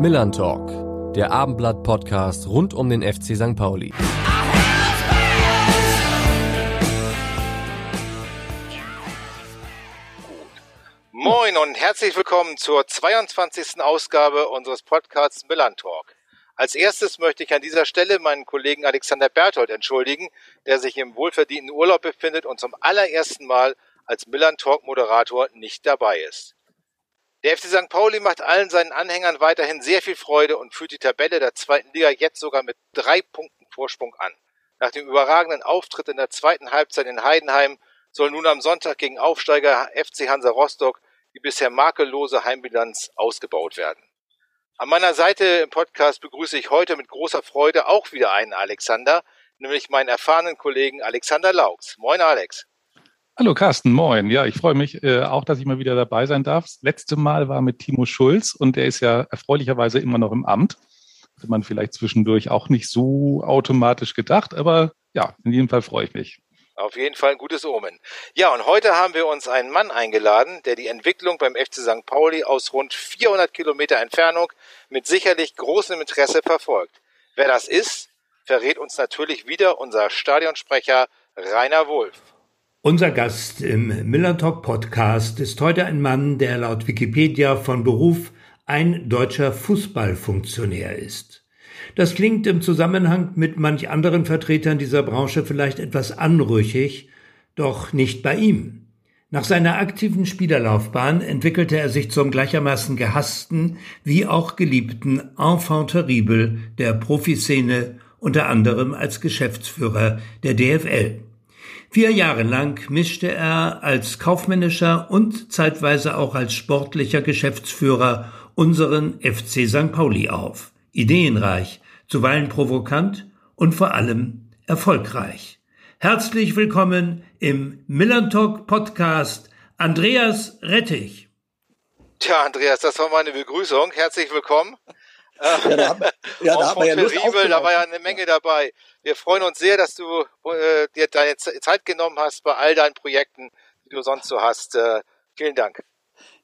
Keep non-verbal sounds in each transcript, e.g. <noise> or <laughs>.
Millern Talk, der Abendblatt-Podcast rund um den FC St. Pauli. Moin und herzlich willkommen zur 22. Ausgabe unseres Podcasts Millern Talk. Als erstes möchte ich an dieser Stelle meinen Kollegen Alexander Berthold entschuldigen, der sich im wohlverdienten Urlaub befindet und zum allerersten Mal als Millern Talk Moderator nicht dabei ist. Der FC St. Pauli macht allen seinen Anhängern weiterhin sehr viel Freude und führt die Tabelle der zweiten Liga jetzt sogar mit drei Punkten Vorsprung an. Nach dem überragenden Auftritt in der zweiten Halbzeit in Heidenheim soll nun am Sonntag gegen Aufsteiger FC Hansa Rostock die bisher makellose Heimbilanz ausgebaut werden. An meiner Seite im Podcast begrüße ich heute mit großer Freude auch wieder einen Alexander, nämlich meinen erfahrenen Kollegen Alexander Laux. Moin Alex. Hallo Carsten, moin. Ja, ich freue mich äh, auch, dass ich mal wieder dabei sein darf. Das letzte Mal war mit Timo Schulz und der ist ja erfreulicherweise immer noch im Amt. Hatte man vielleicht zwischendurch auch nicht so automatisch gedacht, aber ja, in jedem Fall freue ich mich. Auf jeden Fall ein gutes Omen. Ja, und heute haben wir uns einen Mann eingeladen, der die Entwicklung beim FC St. Pauli aus rund 400 Kilometer Entfernung mit sicherlich großem Interesse verfolgt. Wer das ist, verrät uns natürlich wieder unser Stadionsprecher Rainer Wolf. Unser Gast im Miller Talk Podcast ist heute ein Mann, der laut Wikipedia von Beruf ein deutscher Fußballfunktionär ist. Das klingt im Zusammenhang mit manch anderen Vertretern dieser Branche vielleicht etwas anrüchig, doch nicht bei ihm. Nach seiner aktiven Spielerlaufbahn entwickelte er sich zum gleichermaßen gehassten wie auch geliebten Enfant terrible der Profiszene, unter anderem als Geschäftsführer der DFL. Vier Jahre lang mischte er als kaufmännischer und zeitweise auch als sportlicher Geschäftsführer unseren FC St. Pauli auf. Ideenreich, zuweilen provokant und vor allem erfolgreich. Herzlich willkommen im Millantalk Podcast Andreas Rettich. Tja, Andreas, das war meine Begrüßung. Herzlich willkommen. Ja, da haben, ja, da, haben wir ja da war ja eine Menge dabei. Wir freuen uns sehr, dass du äh, dir deine Zeit genommen hast bei all deinen Projekten, die du sonst so hast. Äh, vielen Dank.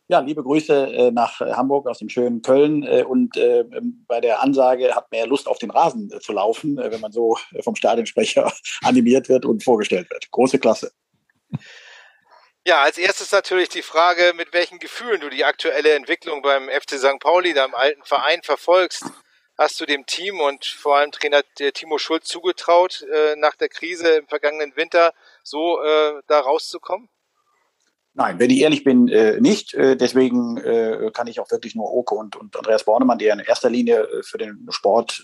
Ja, liebe Grüße äh, nach Hamburg aus dem schönen Köln. Äh, und äh, bei der Ansage hat ja Lust auf den Rasen äh, zu laufen, wenn man so vom Stadionsprecher <laughs> animiert wird und vorgestellt wird. Große Klasse. Ja, als erstes natürlich die Frage, mit welchen Gefühlen du die aktuelle Entwicklung beim FC St. Pauli, deinem alten Verein, verfolgst. Hast du dem Team und vor allem Trainer Timo Schulz zugetraut, äh, nach der Krise im vergangenen Winter so äh, da rauszukommen? Nein, wenn ich ehrlich bin, äh, nicht. Äh, deswegen äh, kann ich auch wirklich nur Oke und, und Andreas Bornemann, die ja in erster Linie äh, für den Sport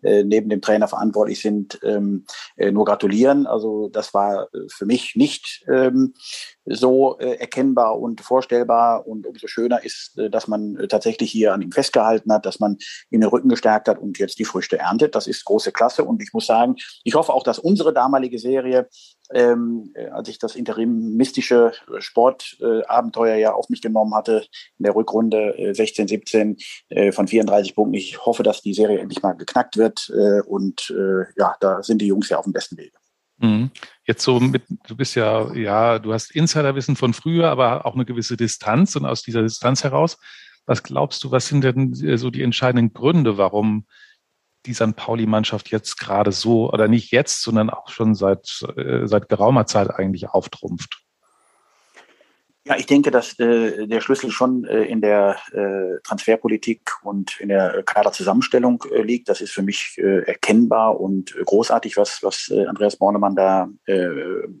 neben dem Trainer verantwortlich sind, ähm, äh, nur gratulieren. Also das war für mich nicht ähm, so äh, erkennbar und vorstellbar. Und umso schöner ist, äh, dass man äh, tatsächlich hier an ihm festgehalten hat, dass man ihn den Rücken gestärkt hat und jetzt die Früchte erntet. Das ist große Klasse. Und ich muss sagen, ich hoffe auch, dass unsere damalige Serie ähm, äh, als ich das interimistische Sportabenteuer äh, ja auf mich genommen hatte, in der Rückrunde äh, 16, 17 äh, von 34 Punkten. Ich hoffe, dass die Serie endlich mal geknackt wird äh, und äh, ja, da sind die Jungs ja auf dem besten Wege. Mhm. Jetzt so mit, du bist ja, ja, du hast Insiderwissen von früher, aber auch eine gewisse Distanz und aus dieser Distanz heraus, was glaubst du, was sind denn so die entscheidenden Gründe, warum die St. Pauli-Mannschaft jetzt gerade so, oder nicht jetzt, sondern auch schon seit, äh, seit geraumer Zeit eigentlich auftrumpft? Ja, ich denke, dass äh, der Schlüssel schon äh, in der äh, Transferpolitik und in der Kaderzusammenstellung äh, liegt. Das ist für mich äh, erkennbar und großartig, was, was äh, Andreas Bornemann da äh,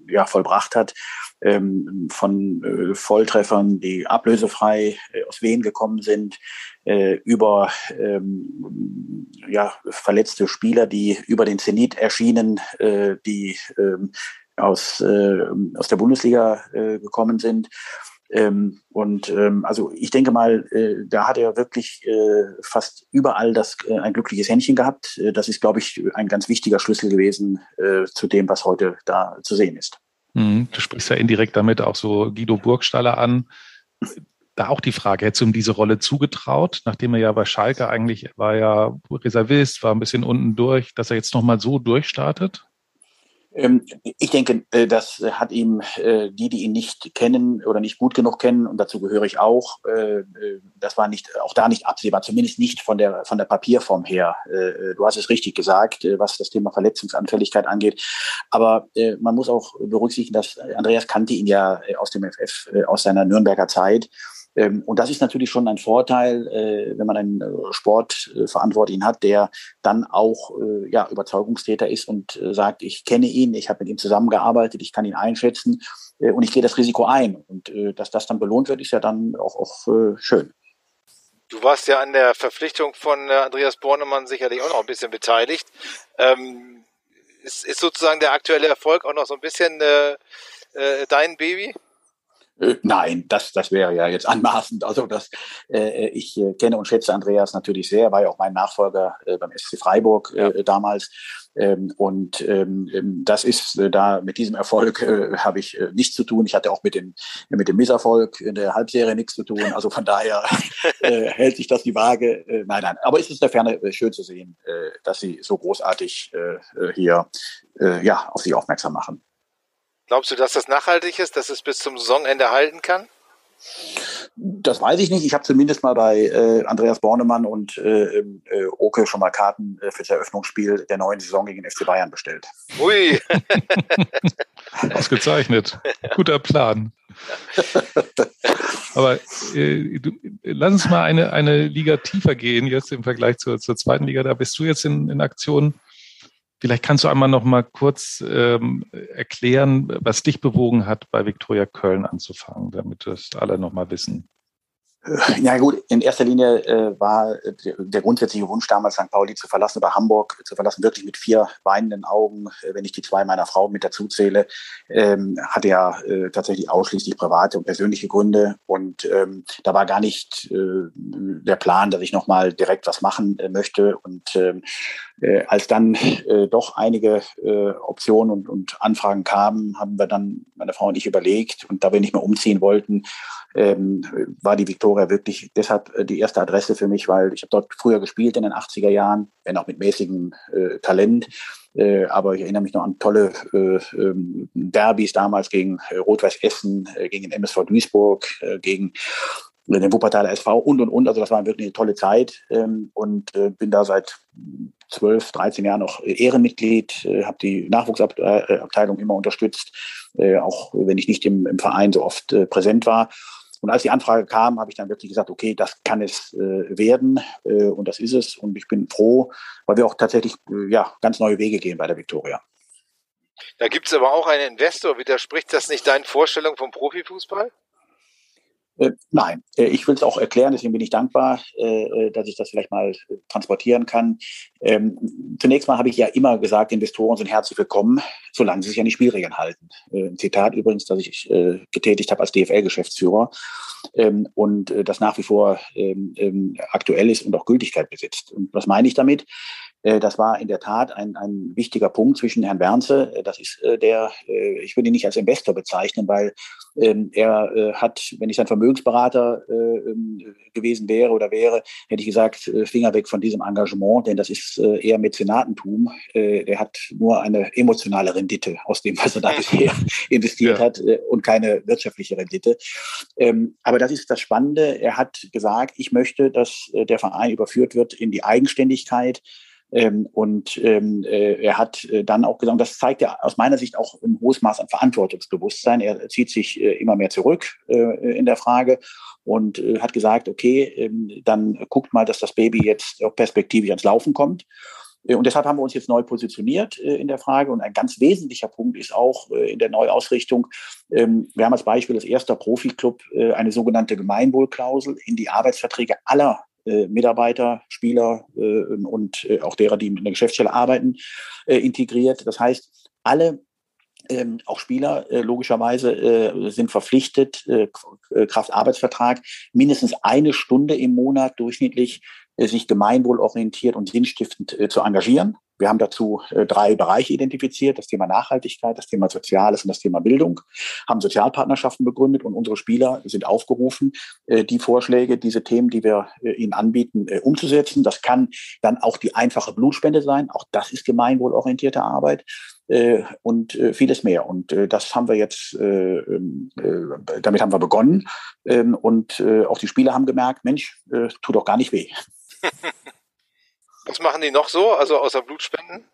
ja, vollbracht hat. Ähm, von äh, Volltreffern, die ablösefrei äh, aus Wien gekommen sind, äh, über ähm, ja, verletzte Spieler, die über den Zenit erschienen, äh, die ähm, aus, äh, aus der Bundesliga äh, gekommen sind. Ähm, und ähm, also ich denke mal, äh, da hat er wirklich äh, fast überall das äh, ein glückliches Händchen gehabt. Äh, das ist, glaube ich, ein ganz wichtiger Schlüssel gewesen äh, zu dem, was heute da zu sehen ist. Mhm. Du sprichst ja indirekt damit auch so Guido Burgstaller an. Da auch die Frage, hättest du ihm diese Rolle zugetraut, nachdem er ja bei Schalke eigentlich war ja Reservist, war ein bisschen unten durch, dass er jetzt nochmal so durchstartet? Ähm, ich denke, äh, das hat ihm äh, die, die ihn nicht kennen oder nicht gut genug kennen, und dazu gehöre ich auch, äh, das war nicht, auch da nicht absehbar, zumindest nicht von der, von der Papierform her. Du hast es richtig gesagt, was das Thema Verletzungsanfälligkeit angeht. Aber man muss auch berücksichtigen, dass Andreas kannte ihn ja aus dem FF, aus seiner Nürnberger Zeit. Ähm, und das ist natürlich schon ein Vorteil, äh, wenn man einen äh, Sportverantwortlichen hat, der dann auch äh, ja, Überzeugungstäter ist und sagt, ich kenne ihn, ich habe mit ihm zusammengearbeitet, ich kann ihn einschätzen und ich gehe das Risiko ein. Und dass das dann belohnt wird, ist ja dann auch, auch schön. Du warst ja an der Verpflichtung von Andreas Bornemann sicherlich auch noch ein bisschen beteiligt. Ähm, ist, sozusagen der aktuelle Erfolg auch noch so ein bisschen dein Baby? Äh, nein, das, das wäre ja jetzt anmaßend. Also das, äh, ich äh, kenne und schätze Andreas natürlich sehr, war ja auch mein Nachfolger äh, beim SC Freiburg äh, damals. Ähm, und ähm, ähm, das ist äh, da mit diesem Erfolg äh, habe ich äh, nichts zu tun. Ich hatte auch mit dem mit dem Misserfolg in der Halbserie nichts zu tun. Also von daher <laughs> äh, hält sich das die Waage. Äh, nein, nein. Aber es ist der Ferne äh, schön zu sehen, äh, dass Sie so großartig äh, hier äh, ja auf sich aufmerksam machen. Glaubst du, dass das nachhaltig ist, dass es bis zum Saisonende halten kann? Das weiß ich nicht. Ich habe zumindest mal bei äh, Andreas Bornemann und äh, äh, Oke schon mal Karten äh, für das Eröffnungsspiel der neuen Saison gegen FC Bayern bestellt. Ui! <laughs> Ausgezeichnet. Guter Plan. <laughs> Aber äh, du, lass uns mal eine, eine Liga tiefer gehen, jetzt im Vergleich zur, zur zweiten Liga. Da bist du jetzt in, in Aktion. Vielleicht kannst du einmal noch mal kurz ähm, erklären, was dich bewogen hat, bei Viktoria Köln anzufangen, damit das alle noch mal wissen. Ja gut, in erster Linie äh, war der, der, grundsätzliche Wunsch damals St. Pauli zu verlassen, über Hamburg zu verlassen, wirklich mit vier weinenden Augen, äh, wenn ich die zwei meiner Frau mit dazu zähle, ähm, hatte ja äh, tatsächlich ausschließlich private und persönliche Gründe und ähm, da war gar nicht äh, der Plan, dass ich nochmal direkt was machen äh, möchte und ähm, äh, als dann äh, doch einige äh, Optionen und, und Anfragen kamen, haben wir dann, meine Frau und ich, überlegt und da wir nicht mehr umziehen wollten, ähm, war die Victoria wirklich deshalb äh, die erste Adresse für mich, weil ich habe dort früher gespielt in den 80er Jahren, wenn auch mit mäßigem äh, Talent. Äh, aber ich erinnere mich noch an tolle äh, ähm, Derbys damals gegen äh, Rot-Weiß Essen, äh, gegen den MSV Duisburg, gegen den Wuppertaler SV und und und. Also das war wirklich eine tolle Zeit ähm, und äh, bin da seit 12, 13 Jahren noch Ehrenmitglied, äh, habe die Nachwuchsabteilung immer unterstützt, äh, auch wenn ich nicht im, im Verein so oft präsent war. Und als die Anfrage kam, habe ich dann wirklich gesagt, okay, das kann es äh, werden äh, und das ist es. Und ich bin froh, weil wir auch tatsächlich äh, ja, ganz neue Wege gehen bei der Viktoria. Da gibt es aber auch einen Investor. Widerspricht das nicht deinen Vorstellungen vom Profifußball? Äh, nein, äh, ich will es auch erklären, deswegen bin ich dankbar, äh, dass ich das vielleicht mal transportieren kann. Ähm, zunächst mal habe ich ja immer gesagt, Investoren sind herzlich willkommen, solange sie sich an die Spielregeln halten. Ein Zitat übrigens, das ich getätigt habe als DFL-Geschäftsführer ähm, und das nach wie vor ähm, aktuell ist und auch Gültigkeit besitzt. Und was meine ich damit? Äh, das war in der Tat ein, ein wichtiger Punkt zwischen Herrn Bernze. Äh, das ist äh, der, ich würde ihn nicht als Investor bezeichnen, weil ähm, er hat, wenn ich sein Vermögensberater ähm, gewesen wäre oder wäre, hätte ich gesagt, Finger weg von diesem Engagement, denn das ist eher Mäzenatentum. Der hat nur eine emotionale Rendite aus dem, was er da bisher <laughs> investiert ja. hat und keine wirtschaftliche Rendite. Ähm, aber das ist das Spannende. Er hat gesagt, ich möchte, dass der Verein überführt wird in die Eigenständigkeit ähm, und ähm, äh, er hat äh, dann auch gesagt, das zeigt ja aus meiner Sicht auch ein hohes Maß an Verantwortungsbewusstsein. Er zieht sich äh, immer mehr zurück äh, in der Frage und äh, hat gesagt, okay, ähm, dann guckt mal, dass das Baby jetzt auch perspektivisch ans Laufen kommt. Äh, und deshalb haben wir uns jetzt neu positioniert in der Frage. Und ein ganz wesentlicher Punkt ist auch in der Neuausrichtung, ähm, wir haben als Beispiel als erster Profiklub eine sogenannte Gemeinwohlklausel in die Arbeitsverträge aller Mitarbeiter, Spieler äh, und äh, auch derer, die in der Geschäftsstelle arbeiten, äh, integriert. Das heißt, alle ähm, auch Spieler äh, logischerweise äh, sind verpflichtet, äh, äh Kraftarbeitsvertrag, mindestens eine Stunde im Monat durchschnittlich äh, sich gemeinwohlorientiert und sinnstiftend äh, zu engagieren. Wir haben dazu äh, drei Bereiche identifiziert, das Thema Nachhaltigkeit, das Thema Soziales und das Thema Bildung, haben Sozialpartnerschaften begründet und unsere Spieler sind aufgerufen, äh, die Vorschläge, diese Themen, die wir äh, ihnen anbieten, umzusetzen. Das kann dann auch die einfache Blutspende sein, auch das ist gemeinwohlorientierte Arbeit. äh, und äh, vieles mehr. Und äh, das haben wir jetzt, äh, ähm, äh, damit haben wir begonnen. Ähm, und äh, auch die Spieler haben gemerkt, Mensch, äh, tut doch gar nicht weh. Was machen die noch so, also außer Blutspenden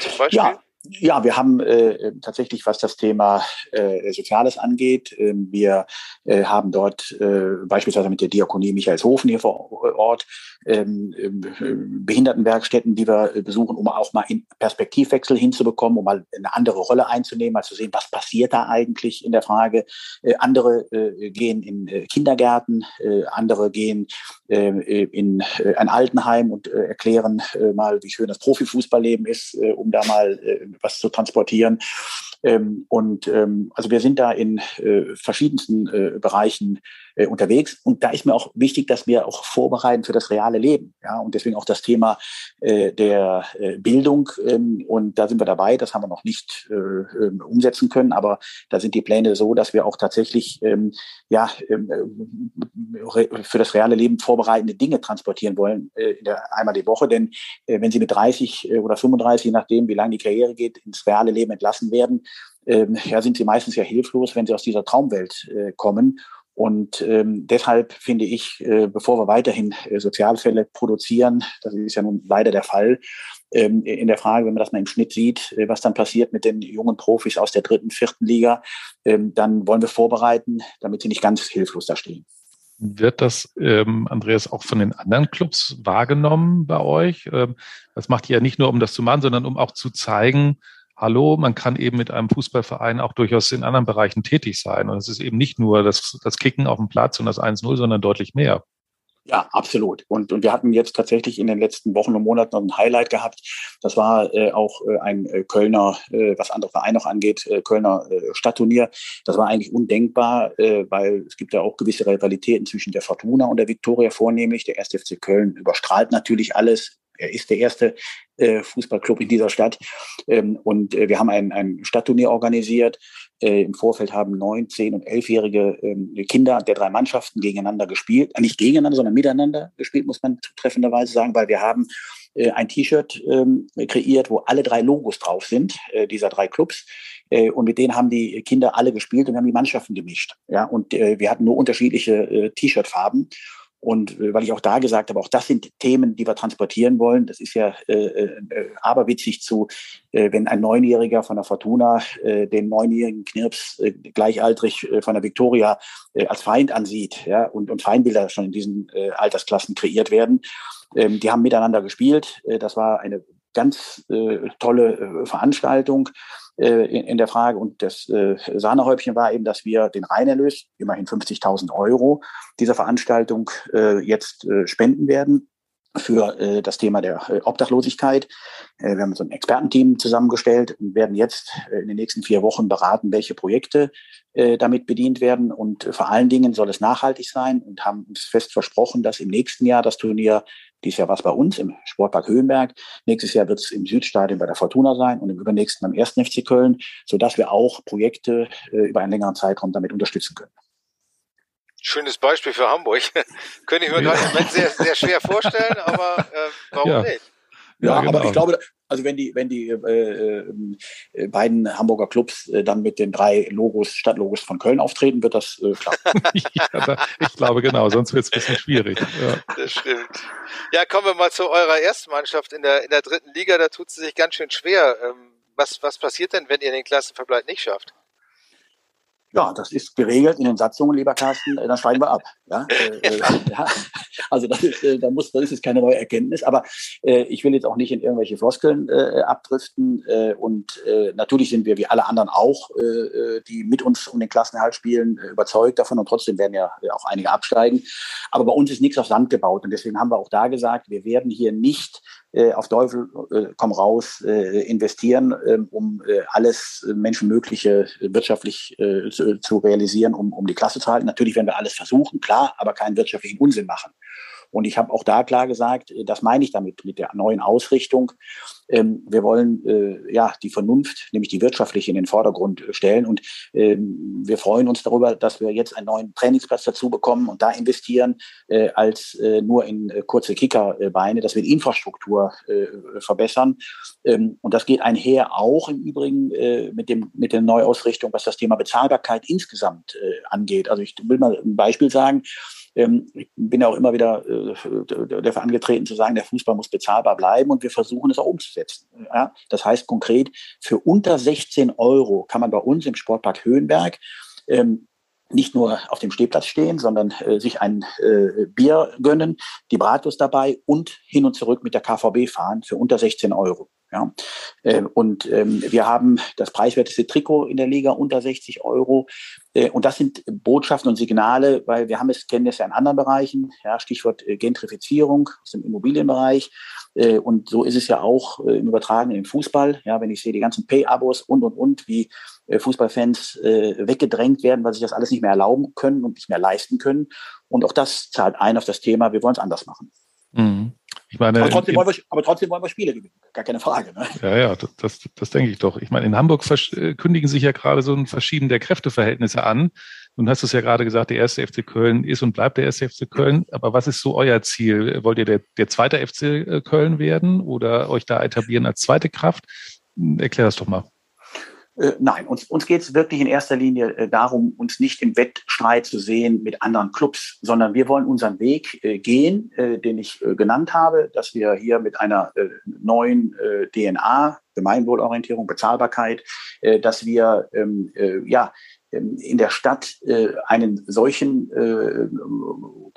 zum Beispiel? Ja, ja, wir haben äh, tatsächlich, was das Thema äh, Soziales angeht, äh, wir haben dort äh, beispielsweise mit der Diakonie Michaelshofen hier vor Ort ähm, äh, Behindertenwerkstätten, die wir besuchen, um auch mal in Perspektivwechsel hinzubekommen, um mal eine andere Rolle einzunehmen, mal zu sehen, was passiert da eigentlich in der Frage. Äh, andere äh, gehen in Kindergärten, andere gehen in ein Altenheim und erklären mal, wie schön das Profifußballleben ist, um da mal was zu transportieren. Ähm, und ähm, also wir sind da in äh, verschiedensten äh, Bereichen äh, unterwegs. Und da ist mir auch wichtig, dass wir auch vorbereiten für das reale Leben. Ja, und deswegen auch das Thema äh, der äh, Bildung. Ähm, und da sind wir dabei. Das haben wir noch nicht äh, ähm, umsetzen können, aber da sind die Pläne so, dass wir auch tatsächlich ähm, ja ähm, äh, für das reale Leben vorbereitende Dinge transportieren wollen, äh, einmal die Woche. Denn äh, wenn Sie mit 30 äh, oder 35, je nachdem, wie lange die Karriere geht, ins reale Leben entlassen werden, ähm, ja, sind sie meistens ja hilflos, wenn sie aus dieser Traumwelt äh, kommen. Und ähm, deshalb finde ich, äh, bevor wir weiterhin äh, Sozialfälle produzieren, das ist ja nun leider der Fall, ähm, in der Frage, wenn man das mal im Schnitt sieht, äh, was dann passiert mit den jungen Profis aus der dritten, vierten Liga, ähm, dann wollen wir vorbereiten, damit sie nicht ganz hilflos da stehen. Wird das, ähm, Andreas, auch von den anderen Clubs wahrgenommen bei euch? Ähm, das macht ihr ja nicht nur, um das zu machen, sondern um auch zu zeigen, hallo, man kann eben mit einem Fußballverein auch durchaus in anderen Bereichen tätig sein. Und es ist eben nicht nur das, das Kicken auf dem Platz und das 1-0, sondern deutlich mehr. Ja, absolut. Und, und wir hatten jetzt tatsächlich in den letzten Wochen und Monaten noch ein Highlight gehabt. Das war äh, auch äh, ein äh, Kölner, äh, was andere Vereine noch angeht, äh, Kölner äh, Stadtturnier. Das war eigentlich undenkbar, äh, weil es gibt ja auch gewisse Rivalitäten zwischen der Fortuna und der Viktoria vornehmlich. Der 1. FC Köln überstrahlt natürlich alles er ist der erste äh, Fußballclub in dieser Stadt. Ähm, und äh, wir haben ein, ein Stadtturnier organisiert. Äh, Im Vorfeld haben neun, zehn und elfjährige ähm, Kinder der drei Mannschaften gegeneinander gespielt. Äh, nicht gegeneinander, sondern miteinander gespielt, muss man zutreffenderweise sagen, weil wir haben äh, ein T-Shirt ähm, kreiert, wo alle drei Logos drauf sind, äh, dieser drei Clubs. Und mit denen haben die Kinder alle gespielt und haben die Mannschaften gemischt. Ja, und wir hatten nur unterschiedliche T-Shirt-Farben. Und äh, weil ich auch da gesagt habe, auch das sind Themen, die wir transportieren wollen. Das ist ja äh, äh, aberwitzig zu, äh, wenn ein Neunjähriger von der Fortuna äh, den neunjährigen Knirps äh, gleichaltrig äh, von der Victoria äh, als Feind ansieht. Ja, und, und Feindbilder schon in diesen äh, Altersklassen kreiert werden. Ähm, die haben miteinander gespielt. Äh, das war eine ganz äh, tolle äh, Veranstaltung äh, in, in, der Frage. Und das äh, Sahnehäubchen war eben, dass wir den Reinerlös, immerhin 50.000 Euro, dieser Veranstaltung äh, jetzt spenden werden für äh, das Thema der äh, Obdachlosigkeit. Äh, wir haben so ein Expertenteam zusammengestellt und werden jetzt in den nächsten vier Wochen beraten, welche Projekte damit bedient werden. Und vor allen Dingen soll es nachhaltig sein und haben uns fest versprochen, dass im nächsten Jahr das Turnier dieses Jahr war es bei uns im Sportpark Höhenberg. Nächstes Jahr wird es im Südstadion bei der Fortuna sein und im übernächsten beim 1. FC Köln, sodass wir auch Projekte äh, über einen längeren Zeitraum damit unterstützen können. Schönes Beispiel für Hamburg. <laughs> Könnte ich mir ja. gerade sehr, sehr schwer vorstellen, aber äh, warum ja. nicht? Ja, ja genau. aber ich glaube, also wenn die, wenn die äh, äh, beiden Hamburger Clubs äh, dann mit den drei Logos, Stadtlogos von Köln auftreten, wird das äh, klappen. <laughs> ja, ich glaube genau, sonst wird es ein bisschen schwierig. Ja. Das stimmt. Ja, kommen wir mal zu eurer ersten Mannschaft in der, in der dritten Liga. Da tut sie sich ganz schön schwer. Ähm, was, was passiert denn, wenn ihr den Klassenverbleib nicht schafft? Ja, das ist geregelt in den Satzungen, lieber Carsten, äh, dann steigen wir ab. Ja, äh, äh <laughs> <laughs> ja. Also das ist, äh, da muss, das ist jetzt keine neue Erkenntnis, aber äh, ich will jetzt auch nicht in irgendwelche Floskeln abdriften. Und natürlich sind wir wie alle anderen auch, die mit uns um den Klassenerhalt spielen, überzeugt davon und trotzdem werden ja auch einige absteigen. Aber bei uns ist nichts auf Sand gebaut und deswegen haben wir auch da gesagt, wir werden hier nicht äh, auf Teufel äh, komm raus äh, investieren, äh, um äh, alles Menschenmögliche wirtschaftlich äh, zu, zu realisieren, um, um die Klasse zu halten. Natürlich werden wir alles versuchen, klar, aber keinen wirtschaftlichen Unsinn machen. Und ich habe auch da klar gesagt, äh, das meine ich damit mit der neuen Ausrichtung. Ähm, wir wollen äh, ja die Vernunft, nämlich die wirtschaftliche, in den Vordergrund stellen. Und ähm, wir freuen uns darüber, dass wir jetzt einen neuen Trainingsplatz dazu bekommen und da investieren, äh, als äh, nur in äh, kurze Kickerbeine, dass wir die Infrastruktur äh, verbessern. Ähm, und das geht einher auch im Übrigen äh, mit dem mit der Neuausrichtung, was das Thema Bezahlbarkeit insgesamt äh, angeht. Also ich will mal ein Beispiel sagen. Ähm, ich bin ja auch immer wieder äh, dafür angetreten zu sagen, der Fußball muss bezahlbar bleiben und wir versuchen es auch umzusetzen. Das heißt konkret, für unter 16 Euro kann man bei uns im Sportpark Höhenberg ähm, nicht nur auf dem Stehplatz stehen, sondern äh, sich ein äh, Bier gönnen, die Bratwurst dabei und hin und zurück mit der KVB fahren für unter 16 Euro. Ja, äh, und ähm, wir haben das preiswerteste Trikot in der Liga unter 60 Euro. Äh, und das sind Botschaften und Signale, weil wir haben es, kennen es ja in anderen Bereichen, ja, Stichwort äh, Gentrifizierung aus dem Immobilienbereich. Äh, und so ist es ja auch im Übertragen im Fußball. Ja, wenn ich sehe, die ganzen Pay-Abos und, und, und, wie Fußballfans weggedrängt werden, weil sich das alles nicht mehr erlauben können und nicht mehr leisten können. Und auch das zahlt ein auf das Thema, wir wollen es anders machen. Mhm. Ich meine, aber, trotzdem wollen wir, aber trotzdem wollen wir Spiele gewinnen, gar keine Frage. Ne? Ja, ja, das, das denke ich doch. Ich meine, in Hamburg äh, kündigen sich ja gerade so ein Verschieden der Kräfteverhältnisse an. Nun hast du es ja gerade gesagt, der erste FC Köln ist und bleibt der erste FC Köln. Aber was ist so euer Ziel? Wollt ihr der, der zweite FC äh, Köln werden oder euch da etablieren als zweite Kraft? Erklär das doch mal. Äh, nein, uns, uns geht es wirklich in erster Linie äh, darum, uns nicht im Wettstreit zu sehen mit anderen Clubs, sondern wir wollen unseren Weg äh, gehen, äh, den ich äh, genannt habe, dass wir hier mit einer neuen DNA, Gemeinwohlorientierung, Bezahlbarkeit, dass wir ähm, ja in der Stadt äh, einen solchen äh,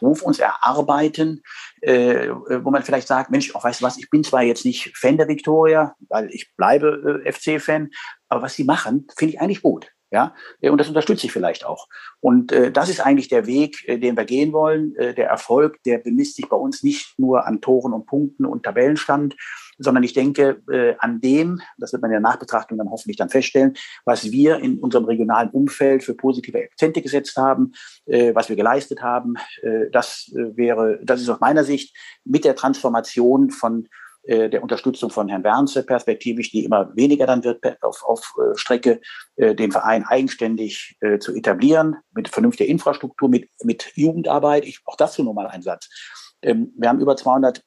Ruf uns erarbeiten, äh, wo man vielleicht sagt, Mensch, auch weißt du was, ich bin zwar jetzt nicht Fan der Viktoria, weil ich bleibe äh, FC-Fan, aber was sie machen, finde ich eigentlich gut. Ja, und das unterstütze ich vielleicht auch. Und äh, das ist eigentlich der Weg, äh, den wir gehen wollen. Äh, der Erfolg, der bemisst sich bei uns nicht nur an Toren und Punkten und Tabellenstand, sondern ich denke äh, an dem, das wird man in der Nachbetrachtung dann hoffentlich dann feststellen, was wir in unserem regionalen Umfeld für positive Akzente gesetzt haben, äh, was wir geleistet haben. Äh, das äh, wäre, das ist aus meiner Sicht mit der Transformation von äh, der Unterstützung von Herrn Bernse perspektivisch, die immer weniger dann wird auf, auf äh, Strecke, den Verein eigenständig zu etablieren, mit vernünftiger Infrastruktur, mit, mit Jugendarbeit. Ich, auch dazu nochmal ein Satz. Ähm, wir haben über 200 äh,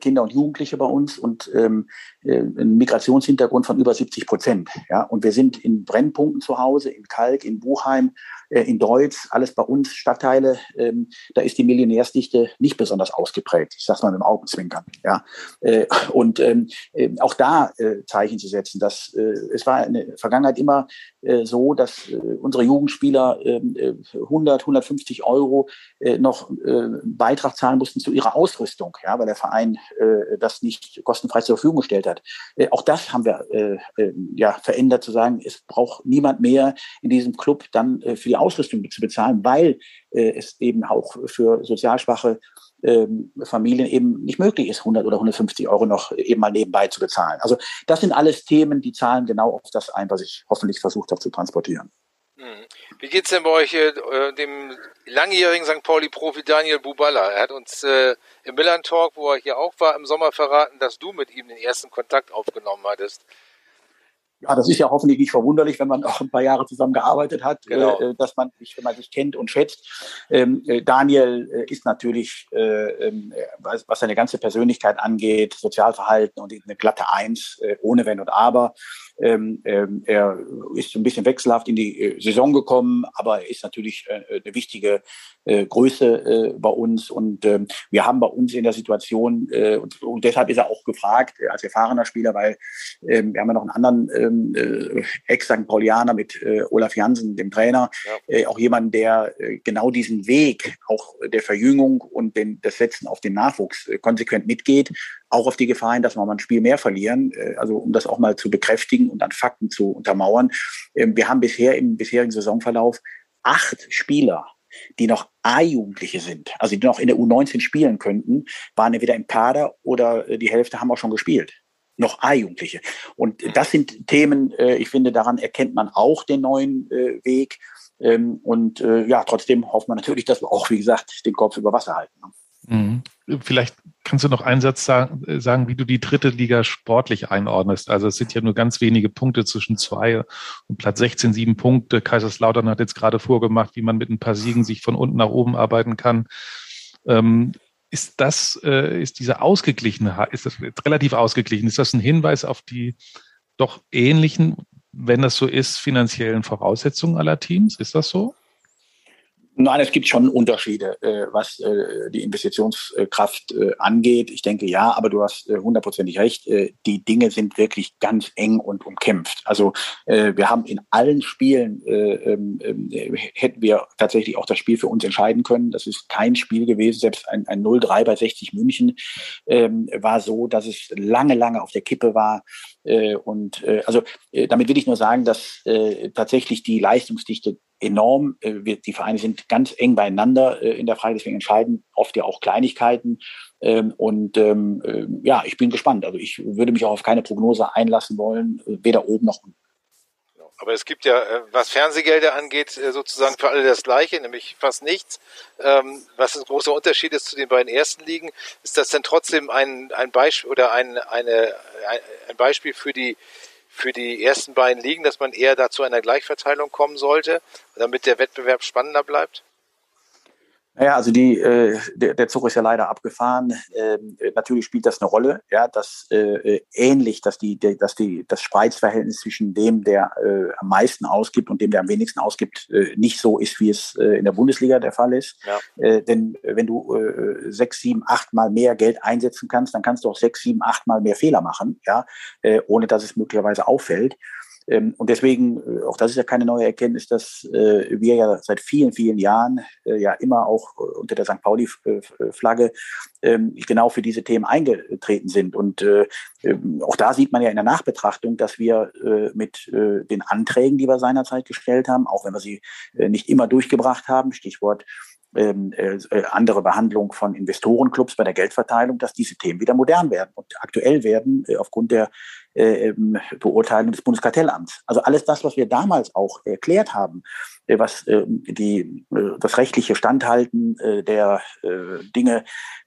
Kinder und Jugendliche bei uns und ähm, äh, einen Migrationshintergrund von über 70 Prozent. Ja? Und wir sind in Brennpunkten zu Hause, in Kalk, in Buchheim, äh, in Deutz, alles bei uns Stadtteile. Ähm, da ist die Millionärsdichte nicht besonders ausgeprägt. Ich sag's mal mit dem Augenzwinkern. Ja? Äh, und ähm, äh, auch da äh, Zeichen zu setzen. Dass, äh, es war in der Vergangenheit immer äh, so, dass äh, unsere Jugendspieler äh, 100, 150 Euro äh, noch äh, Beitrag zahlen mussten zu ihrer Ausrüstung, ja, weil der Verein äh, das nicht kostenfrei zur Verfügung gestellt hat. Äh, auch das haben wir äh, äh, ja verändert, zu sagen, es braucht niemand mehr in diesem Club dann äh, für die Ausrüstung zu bezahlen, weil äh, es eben auch für sozial schwache ähm, Familien eben nicht möglich ist, 100 oder 150 Euro noch eben mal nebenbei zu bezahlen. Also das sind alles Themen, die zahlen genau auf das ein, was ich hoffentlich versucht habe zu transportieren. Hm. Wie geht's denn bei euch äh, dem langjährigen St. Pauli-Profi Daniel Buballa? Er hat uns äh, im Milan Talk, wo er hier auch war, im Sommer verraten, dass du mit ihm den ersten Kontakt aufgenommen hattest. Ja, das ist ja hoffentlich nicht verwunderlich, wenn man auch ein paar Jahre zusammen gearbeitet hat, genau. äh, dass man sich, wenn man sich kennt und schätzt. Ähm, äh, Daniel äh, ist natürlich, äh, ähm, was, was, seine ganze Persönlichkeit angeht, Sozialverhalten und eine glatte Eins, äh, ohne Wenn und Aber. Ähm, ähm, er ist ein bisschen wechselhaft in die äh, Saison gekommen, aber er ist natürlich äh, eine wichtige äh, Größe äh, bei uns. Und ähm, wir haben bei uns in der Situation, äh, und, und, deshalb ist er auch gefragt äh, als erfahrener Spieler, weil ähm, wir haben ja noch einen anderen ähm, äh, Ex-St. Paulianer mit äh, Olaf Jansen, dem Trainer, ja. äh, auch jemand, der äh, genau diesen Weg auch der Verjüngung und den, das Setzen auf den Nachwuchs äh, konsequent mitgeht auch auf die Gefahr hin, dass wir mal ein Spiel mehr verlieren. Äh, also um das auch mal zu bekräftigen und an Fakten zu untermauern. Ähm, wir haben bisher im bisherigen Saisonverlauf acht Spieler, die noch A-Jugendliche sind, also die noch in der U19 spielen könnten, waren entweder im Kader oder äh, die Hälfte haben auch schon gespielt noch A-Jugendliche. Und das sind Themen, äh, ich finde, daran erkennt man auch den neuen Weg. Ähm, und ja, trotzdem hofft man natürlich, dass wir auch, wie gesagt, den Kopf über Wasser halten. Ne? Mhm. Vielleicht kannst du noch einen Satz sagen, äh, sagen, wie du die dritte Liga sportlich einordnest. Also es sind ja nur ganz wenige Punkte zwischen zwei und Platz 16, sieben Punkte. Kaiserslautern hat jetzt gerade vorgemacht, wie man mit ein paar Siegen sich von unten nach oben arbeiten kann. Ähm, ist das, äh, ist diese ausgeglichene, ist das relativ ausgeglichen? Ist das ein Hinweis auf die doch ähnlichen, wenn das so ist, finanziellen Voraussetzungen aller Teams? Ist das so? Nein, es gibt schon Unterschiede, äh, was äh, die Investitionskraft äh, angeht. Ich denke ja, aber du hast hundertprozentig recht. Die Dinge sind wirklich ganz eng und umkämpft. Also wir haben in allen Spielen ähm, ähm, hätten wir tatsächlich auch das Spiel für uns entscheiden können. Das ist kein Spiel gewesen. Selbst ein, ein 0-3 bei 60 München ähm, war so, dass es lange, lange auf der Kippe war. und also damit will ich nur sagen, dass tatsächlich die Leistungsdichte enorm. Äh, die Vereine sind ganz eng beieinander äh, in der Frage, deswegen entscheiden oft ja auch Kleinigkeiten. Ähm, und ähm, äh, ja, ich bin gespannt. Also ich würde mich auch auf keine Prognose einlassen wollen, weder oben noch unten. Aber es gibt ja, was Fernsehgelder angeht, sozusagen für alle das Gleiche, nämlich fast nichts. Ähm, was ein großer Unterschied ist zu den beiden ersten Ligen, ist das denn trotzdem ein, ein Beispiel oder ein, eine, ein Beispiel für die für die ersten beiden Ligen, dass man eher dazu einer Gleichverteilung kommen sollte, damit der Wettbewerb spannender bleibt? Naja, also die, äh, der, der Zug ist ja leider abgefahren. Ähm, natürlich spielt das eine Rolle, ja, dass äh, ähnlich, dass die, der, dass die das Spreizverhältnis zwischen dem, der äh, am meisten ausgibt und dem, der am wenigsten ausgibt, äh, nicht so ist, wie es äh, in der Bundesliga der Fall ist. Ja. Äh, denn wenn du äh, sechs, sieben, acht Mal mehr Geld einsetzen kannst, dann kannst du auch sechs, sieben, acht Mal mehr Fehler machen, ja, äh, ohne dass es möglicherweise auffällt. Ähm, und deswegen, äh, auch das ist ja keine neue Erkenntnis, dass äh, wir ja seit vielen, vielen Jahren äh, ja immer auch unter der St. Pauli-Flagge ähm, genau für diese Themen eingetreten sind. Und ähm, auch da sieht man ja in der Nachbetrachtung, dass wir mit den Anträgen, die wir seinerzeit gestellt haben, auch wenn wir sie nicht immer durchgebracht haben, Stichwort äh, andere Behandlung von Investorenclubs bei der Geldverteilung, dass diese Themen wieder modern werden und aktuell werden äh, aufgrund der äh, ähm, Beurteilung des Bundeskartellamts. Also alles das, was wir damals auch erklärt haben, äh, was äh, die, äh, das rechtliche Standhalten der Dinge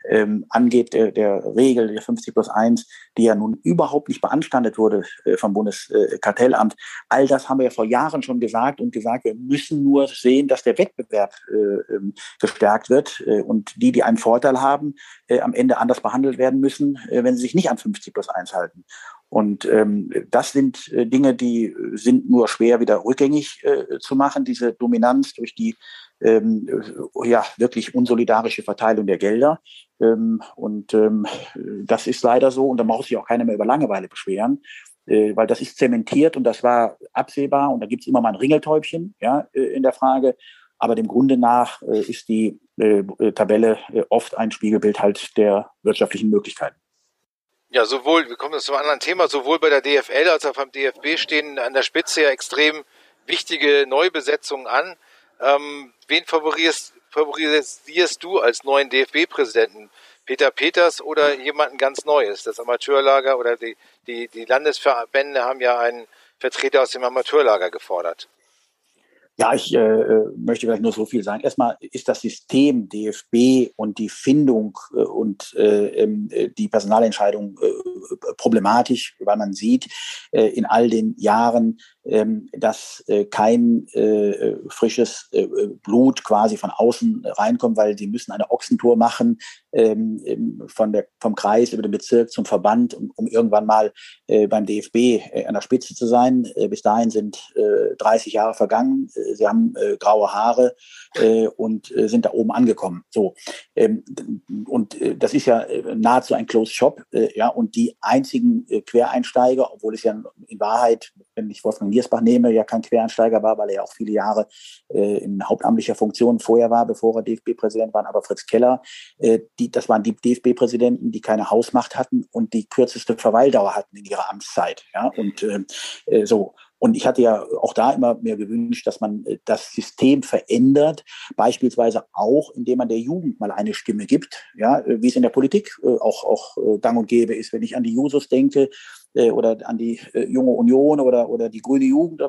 ähm, angeht, der, der Regel der 50 plus 1, die ja nun überhaupt nicht beanstandet wurde vom Bundeskartellamt. All das haben wir ja vor Jahren schon gesagt und gesagt, wir müssen nur sehen, dass der Wettbewerb ähm, gestärkt wird und die, die einen Vorteil haben, am Ende anders behandelt werden müssen, wenn sie sich nicht an 50 plus 1 halten. Und ähm, das sind äh, Dinge, die sind nur schwer wieder rückgängig äh, zu machen, diese Dominanz durch die ähm, äh, ja wirklich unsolidarische Verteilung der Gelder. Ähm, und ähm, das ist leider so und da braucht sich auch keiner mehr über Langeweile beschweren, äh, weil das ist zementiert und das war absehbar und da gibt es immer mal ein Ringeltäubchen ja, äh, in der Frage. Aber dem Grunde nach äh, ist die äh, Tabelle äh, oft ein Spiegelbild halt der wirtschaftlichen Möglichkeiten. Ja, sowohl, wir kommen jetzt zu einem anderen Thema, sowohl bei der DFL als auch beim DFB stehen an der Spitze ja extrem wichtige Neubesetzungen an. Ähm, wen favorisierst, favorisierst du als neuen DFB-Präsidenten? Peter Peters oder jemanden ganz Neues? Das Amateurlager oder die, die, die Landesverbände haben ja einen Vertreter aus dem Amateurlager gefordert. Ja, ich äh, äh, möchte vielleicht nur so viel sagen. Erstmal ist das System DFB und die Findung äh, und äh, ähm, äh, die Personalentscheidung äh, problematisch, weil man sieht in all den Jahren, ähm, dass kein frisches Blut quasi von außen reinkommt, weil sie müssen eine Ochsentour machen ähm, von der, vom Kreis über den Bezirk zum Verband, um, um irgendwann mal beim DFB an der Spitze zu sein. Bis dahin sind äh, 30 Jahre vergangen. Sie haben äh, graue Haare äh, und äh, sind da oben angekommen. So ähm, und äh, das ist ja äh, nahezu ein Closed Shop. Äh, ja und die einzigen Quereinsteiger, obwohl es ja in Wahrheit, wenn ich Wolfgang Giersbach nehme, ja kein Quereinsteiger war, weil er ja auch viele Jahre in hauptamtlicher Funktion vorher war, bevor er DFB-Präsident war, aber Fritz Keller, die das waren die DFB-Präsidenten, die keine Hausmacht hatten und die kürzeste Verweildauer hatten in ihrer Amtszeit. Ja, und so. Und ich hatte ja auch da immer mir gewünscht, dass man äh, das System verändert, beispielsweise auch, indem man der Jugend mal eine Stimme gibt, ja, äh, wie es in der Politik auch, auch gang und gäbe ist. Wenn ich an die Jusos denke, oder an die junge Union oder, oder die grüne Jugend,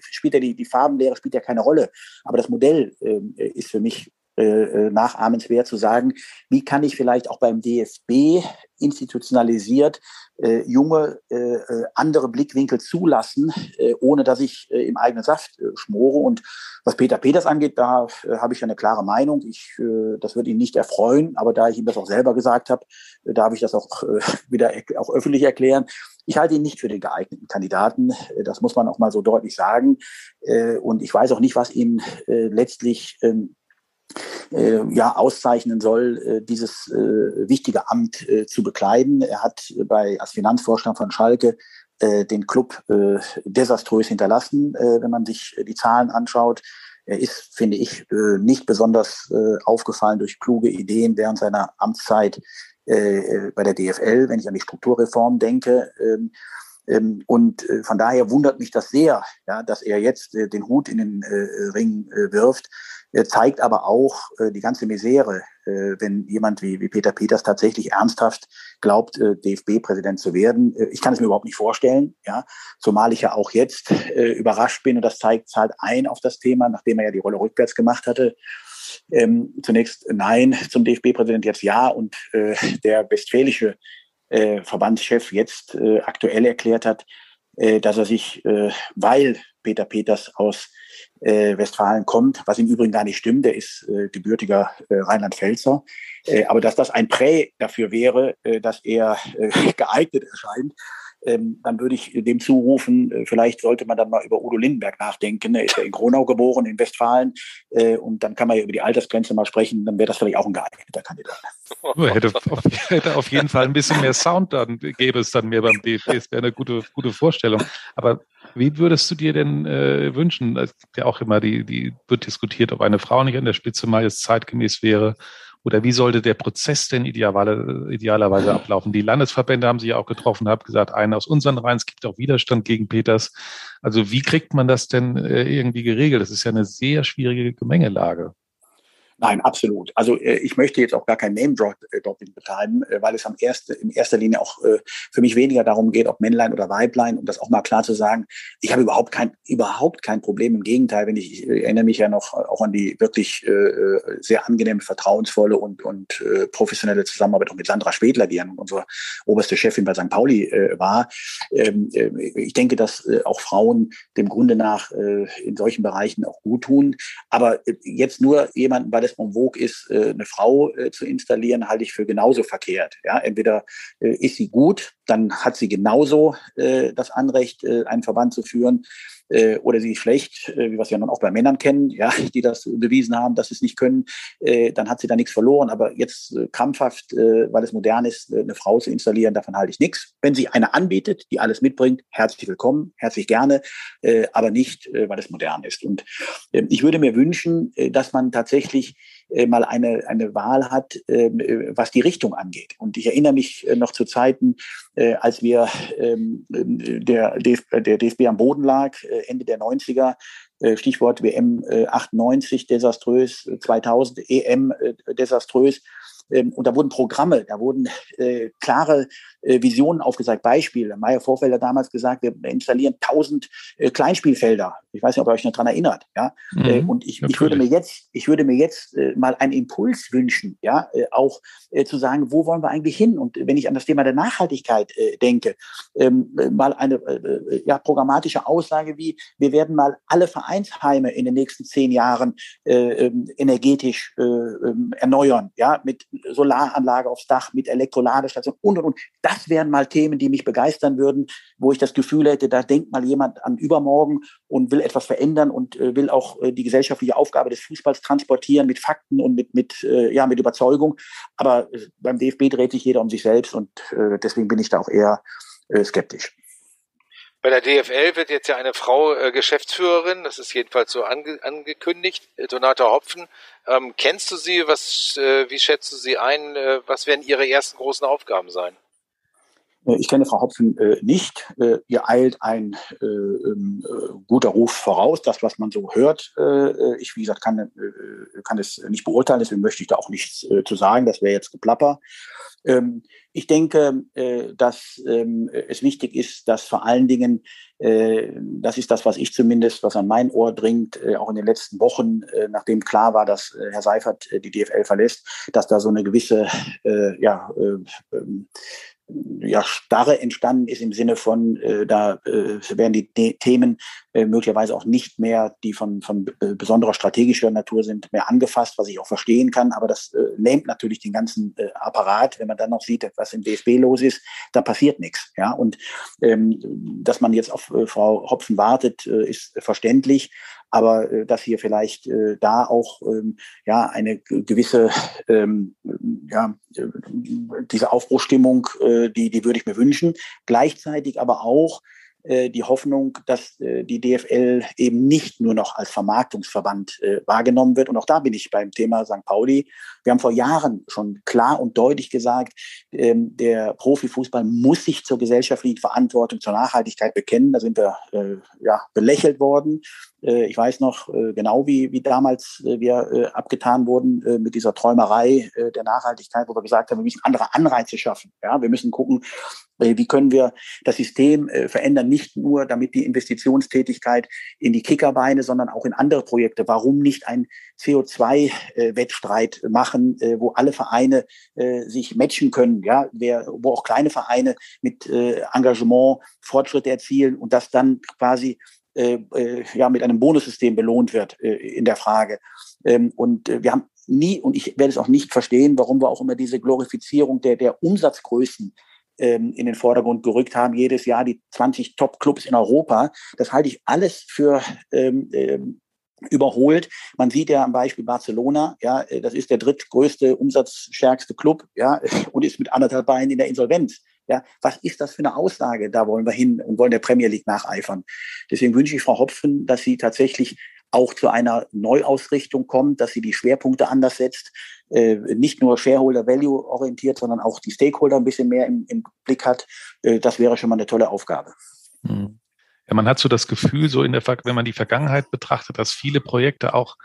spielt ja die, die Farbenlehre spielt ja keine Rolle. Aber das Modell ist für mich äh, nachahmenswert zu sagen, wie kann ich vielleicht auch beim DFB institutionalisiert äh, junge, äh, äh, andere Blickwinkel zulassen, äh, ohne dass ich äh, im eigenen Saft äh, schmore. Und was Peter Peters angeht, da äh, habe ich eine klare Meinung. Ich, äh, das wird ihn nicht erfreuen, aber da ich ihm das auch selber gesagt habe, äh, darf ich das auch äh, <laughs> wieder auch öffentlich erklären. Ich halte ihn nicht für den geeigneten Kandidaten. Äh, das muss man auch mal so deutlich sagen. Äh, und ich weiß auch nicht, was ihn äh, letztlich ähm, äh, ja, auszeichnen soll, äh, dieses äh, wichtige Amt zu bekleiden. Er hat bei, als Finanzvorstand von Schalke den Club desaströs hinterlassen, wenn man sich die Zahlen anschaut. Er ist, finde ich, nicht besonders aufgefallen durch kluge Ideen während seiner Amtszeit bei der DFL, wenn ich an die Strukturreform denke. Ähm, ähm, und äh, von daher wundert mich das sehr, ja, dass er jetzt äh, den Hut in den äh, Ring äh, wirft. Zeigt aber auch äh, die ganze Misere, äh, wenn jemand wie, wie Peter Peters tatsächlich ernsthaft glaubt, DFB-Präsident zu werden. Ich kann es mir überhaupt nicht vorstellen, ja, zumal ich ja auch jetzt überrascht bin und das zeigt zahlt ein auf das Thema, nachdem er ja die Rolle rückwärts gemacht hatte. Ähm, zunächst nein zum DFB-Präsident, jetzt ja und der westfälische äh, Verbandschef jetzt äh, aktuell erklärt hat, äh, dass er sich, äh, weil Peter Peters aus äh, Westfalen kommt, was im Übrigen gar nicht stimmt, der ist äh, gebürtiger äh, Rheinland-Pfälzer, äh, aber dass das ein Prä dafür wäre, äh, dass er äh, <laughs> geeignet erscheint, ähm, dann würde ich dem zurufen, äh, vielleicht sollte man dann mal über Udo Lindenberg nachdenken. Er ist ja in Gronau geboren, in Westfalen. Äh, und dann kann man ja über die Altersgrenze mal sprechen. Dann wäre das vielleicht auch ein geeigneter Kandidat. hätte, auf, hätte auf jeden Fall ein bisschen mehr Sound, dann gäbe es dann mehr beim DFB. Das wäre eine gute, gute Vorstellung. Aber wie würdest du dir denn äh, wünschen? Es gibt ja auch immer die, die wird diskutiert, ob eine Frau nicht an der Spitze mal jetzt zeitgemäß wäre. Oder wie sollte der Prozess denn idealerweise, idealerweise ablaufen? Die Landesverbände haben sich ja auch getroffen, haben gesagt, einen aus unseren Reihen, es gibt auch Widerstand gegen Peters. Also wie kriegt man das denn äh, irgendwie geregelt? Das ist ja eine sehr schwierige Gemengelage. Nein, absolut. Also äh, ich möchte jetzt auch gar kein Name-Dropping betreiben, äh, weil es am erste, in erster Linie auch äh, für mich weniger darum geht, ob Männlein oder Weiblein, um das auch mal klar zu sagen. Ich habe überhaupt kein, überhaupt kein Problem. Im Gegenteil, wenn ich, ich erinnere mich ja noch auch an die wirklich äh, sehr angenehme, vertrauensvolle und, und äh, professionelle Zusammenarbeit auch mit Sandra Spedler, die ja unsere oberste Chefin bei St. Pauli äh, war. Ähm, äh, ich denke, dass äh, auch Frauen dem Grunde nach äh, in solchen Bereichen auch gut tun. Aber äh, jetzt nur jemanden bei der es en vogue ist, äh, eine Frau äh, zu installieren, halte ich für genauso verkehrt. Ja, entweder äh, ist sie gut, dann hat sie genauso das Anrecht, einen Verband zu führen, äh, oder sie schlecht, äh, wie wir es ja nun auch bei Männern kennen, <laughs> ja, die das bewiesen haben, dass sie es nicht können, äh, dann hat sie da nichts verloren. Aber jetzt äh, krampfhaft, äh, weil es modern ist, äh, eine Frau zu installieren, davon halte ich nichts. Wenn sie eine anbietet, die alles mitbringt, herzlich willkommen, herzlich gerne, äh, aber nicht, äh, weil es modern ist. Und äh, ich würde mir wünschen, äh, dass man tatsächlich äh, mal eine, eine Wahl hat, ähm, äh, was die Richtung angeht. Und ich erinnere mich äh, noch zu Zeiten, äh, als wir ähm, der, DFB, der DFB am Boden lag, äh, Ende der 90er, äh, Stichwort WM 98 desaströs, 2000 EM desaströs. Ähm, und da wurden Programme, da wurden äh, klare äh, Visionen aufgezeigt. Beispiele. Meier Vorfelder damals gesagt, wir installieren 1000 äh, Kleinspielfelder. Ich weiß nicht, ob ihr euch noch dran erinnert. Ja? Mhm, äh, und ich, ich würde mir jetzt, ich würde mir jetzt äh, mal einen Impuls wünschen, ja, äh, auch zu sagen, wo wollen wir eigentlich hin? Und wenn ich an das Thema der Nachhaltigkeit denke, ähm, äh, mal eine ja, programmatische Aussage wie, wir werden mal alle Vereinsheime in den nächsten zehn Jahren äh, ähm, energetisch erneuern, ja, mit Solaranlage aufs Dach, mit Elektroladestation und und und. Das wären mal Themen, die mich begeistern würden, wo ich das Gefühl hätte, da denkt mal jemand an übermorgen und will etwas verändern und äh, will auch äh, die gesellschaftliche Aufgabe des Fußballs transportieren mit Fakten und mit, mit, äh, ja, mit Überzeugung. Aber äh, beim DFB dreht sich jeder um sich selbst und äh, deswegen bin ich da auch eher äh, skeptisch. Bei der DFL wird jetzt ja eine Frau äh, Geschäftsführerin, das ist jedenfalls so ange angekündigt, äh, Donata Hopfen. Ähm, kennst du sie? Was, äh, wie schätzt du sie ein? Äh, was werden ihre ersten großen Aufgaben sein? Äh, ich kenne Frau Hopfen äh, nicht. Äh, ihr eilt ein äh, ähm, äh, guter Ruf voraus, das, was man so hört. Äh, ich, wie gesagt, kann, kann es nicht beurteilen, deswegen möchte ich da auch nichts zu sagen. Das wäre jetzt Geplapper. Ähm, ich denke, dass ähm, es wichtig ist, dass vor allen Dingen, das ist das, was ich zumindest, was an mein Ohr dringt, auch in den letzten Wochen, nachdem klar war, dass Herr Seifert die DFL verlässt, dass da so eine gewisse ja, ja, Starre entstanden ist im Sinne von, äh, da äh, werden die The Themen äh, möglicherweise auch nicht mehr, die von, von äh, besonderer strategischer Natur sind, mehr angefasst, was ich auch verstehen kann. Aber das äh, lähmt natürlich den ganzen äh, Apparat. Wenn man dann noch sieht, was im DFB los ist, da passiert nichts. Ja, und ähm, dass man jetzt auf äh, Frau Hopfen wartet, äh, ist verständlich aber äh, dass hier vielleicht äh, da auch ähm, ja eine gewisse ähm, ja äh, diese Aufbruchstimmung, äh, die die würde ich mir wünschen. Gleichzeitig aber auch die Hoffnung, dass äh, die DFL eben nicht nur noch als Vermarktungsverband äh, wahrgenommen wird. Und auch da bin ich beim Thema St. Pauli. Wir haben vor Jahren schon klar und deutlich gesagt, ähm, der Profifußball muss sich zur gesellschaftlichen Verantwortung, zur Nachhaltigkeit bekennen. Da sind wir ja, belächelt worden. Ich weiß noch genau, wie, wie damals wir abgetan wurden mit dieser Träumerei der Nachhaltigkeit, wo wir gesagt haben, wir müssen andere Anreize schaffen. Ja, wir müssen gucken, wie können wir das System verändern, nicht nur damit die Investitionstätigkeit in die Kickerbeine, sondern auch in andere Projekte. Warum nicht ein CO2-Wettstreit machen, äh, wo alle Vereine äh, sich matchen können, ja, wer, wo auch kleine Vereine mit äh, Engagement Fortschritte erzielen und das dann quasi ja mit einem Bonussystem belohnt wird in der Frage. Ähm, und wir haben nie, und ich werde es auch nicht verstehen, warum wir auch immer diese Glorifizierung der, der Umsatzgrößen ähm, in den Vordergrund gerückt haben. Jedes Jahr die 20 Top-Clubs in Europa. Das halte ich alles für ähm, ähm, überholt. Man sieht ja am Beispiel Barcelona, ja, äh, das ist der drittgrößte, umsatzstärkste Club, ja, <laughs> und ist mit anderthalb Beinen in der Insolvenz. Ja, was ist das für eine Aussage? Da wollen wir hin und wollen der Premier League nacheifern. Deswegen wünsche ich Frau Hopfen, dass sie tatsächlich auch zu einer Neuausrichtung kommt, dass sie die Schwerpunkte anders setzt, äh, nicht nur Shareholder Value orientiert, sondern auch die Stakeholder ein bisschen mehr im, im Blick hat. Äh, das wäre schon mal eine tolle Aufgabe. Hm. Ja, man hat so das Gefühl, so in der, wenn man die Vergangenheit betrachtet, dass viele Projekte auch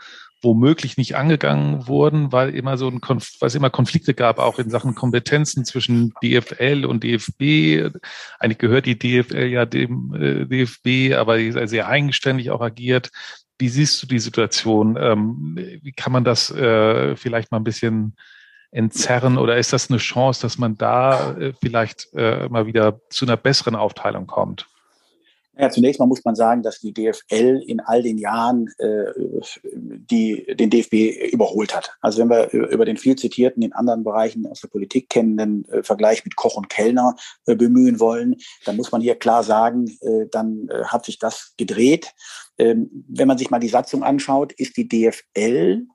womöglich nicht angegangen wurden, weil immer so ein Konf weil es immer Konflikte gab, auch in Sachen Kompetenzen zwischen DFL und DFB. Eigentlich gehört die DFL ja dem äh, DFB, aber sehr eigenständig auch agiert. Wie siehst du die Situation? Ähm, wie kann man das äh, vielleicht mal ein bisschen entzerren oder ist das eine Chance, dass man da äh, vielleicht äh, mal wieder zu einer besseren Aufteilung kommt? Ja, zunächst mal muss man sagen, dass die DFL in all den Jahren äh, die, den DFB überholt hat. Also wenn wir über den viel zitierten, in anderen Bereichen aus der Politik kennenden äh, Vergleich mit Koch und Kellner äh, bemühen wollen, dann muss man hier klar sagen, äh, dann äh, hat sich das gedreht. Ähm, wenn man sich mal die Satzung anschaut, ist die DFL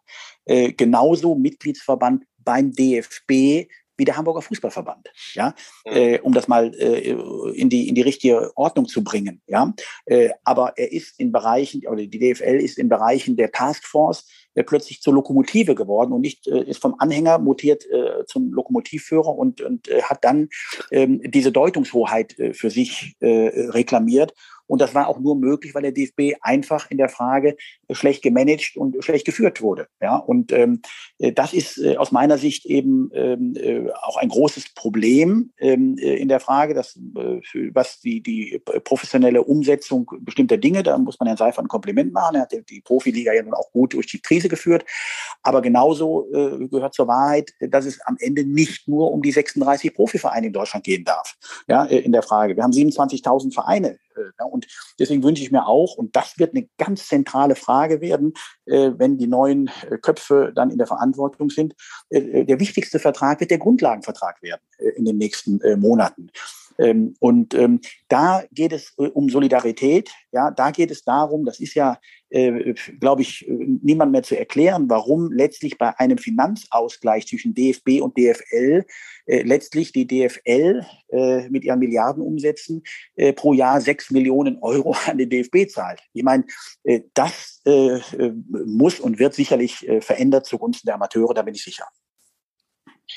äh, genauso Mitgliedsverband beim DFB wie der Hamburger Fußballverband, ja, äh, um das mal äh, in die in die richtige Ordnung zu bringen, ja. Äh, aber er ist in Bereichen, oder die DFL ist in Bereichen der Taskforce äh, plötzlich zur Lokomotive geworden und nicht äh, ist vom Anhänger mutiert zum Lokomotivführer und und hat dann ähm, diese Deutungshoheit für sich reklamiert und das war auch nur möglich, weil der DFB einfach in der Frage schlecht gemanagt und schlecht geführt wurde. Ja, und ähm, äh, das ist äh, aus meiner Sicht eben ähm, äh, auch ein großes Problem ähm, äh, in der Frage, dass, äh, was die, die professionelle Umsetzung bestimmter Dinge, da muss man Herrn Seifer ein Kompliment machen. Er hat die Profiliga ja nun auch gut durch die Krise geführt. Aber genauso äh, gehört zur Wahrheit, dass es am Ende nicht nur um die 36 Profivereine in Deutschland gehen darf. Ja, in der Frage. Wir haben 27.000 Vereine äh, und deswegen wünsche ich mir auch, und das wird eine ganz zentrale Frage werden, äh, wenn die neuen äh, Köpfe dann in der Verantwortung sind, der wichtigste Vertrag wird der Grundlagenvertrag werden in den nächsten Monaten. Ähm, und ähm, da geht es um Solidarität. Ja, da geht es darum, das ist ja, äh, glaube ich, niemand mehr zu erklären, warum letztlich bei einem Finanzausgleich zwischen DFB und DFL äh, letztlich die DFL äh, mit ihren Milliardenumsätzen äh, pro Jahr sechs Millionen Euro <laughs> an den DFB zahlt. Ich meine, äh, das äh, muss und wird sicherlich verändert zugunsten der Amateure, da bin ich sicher.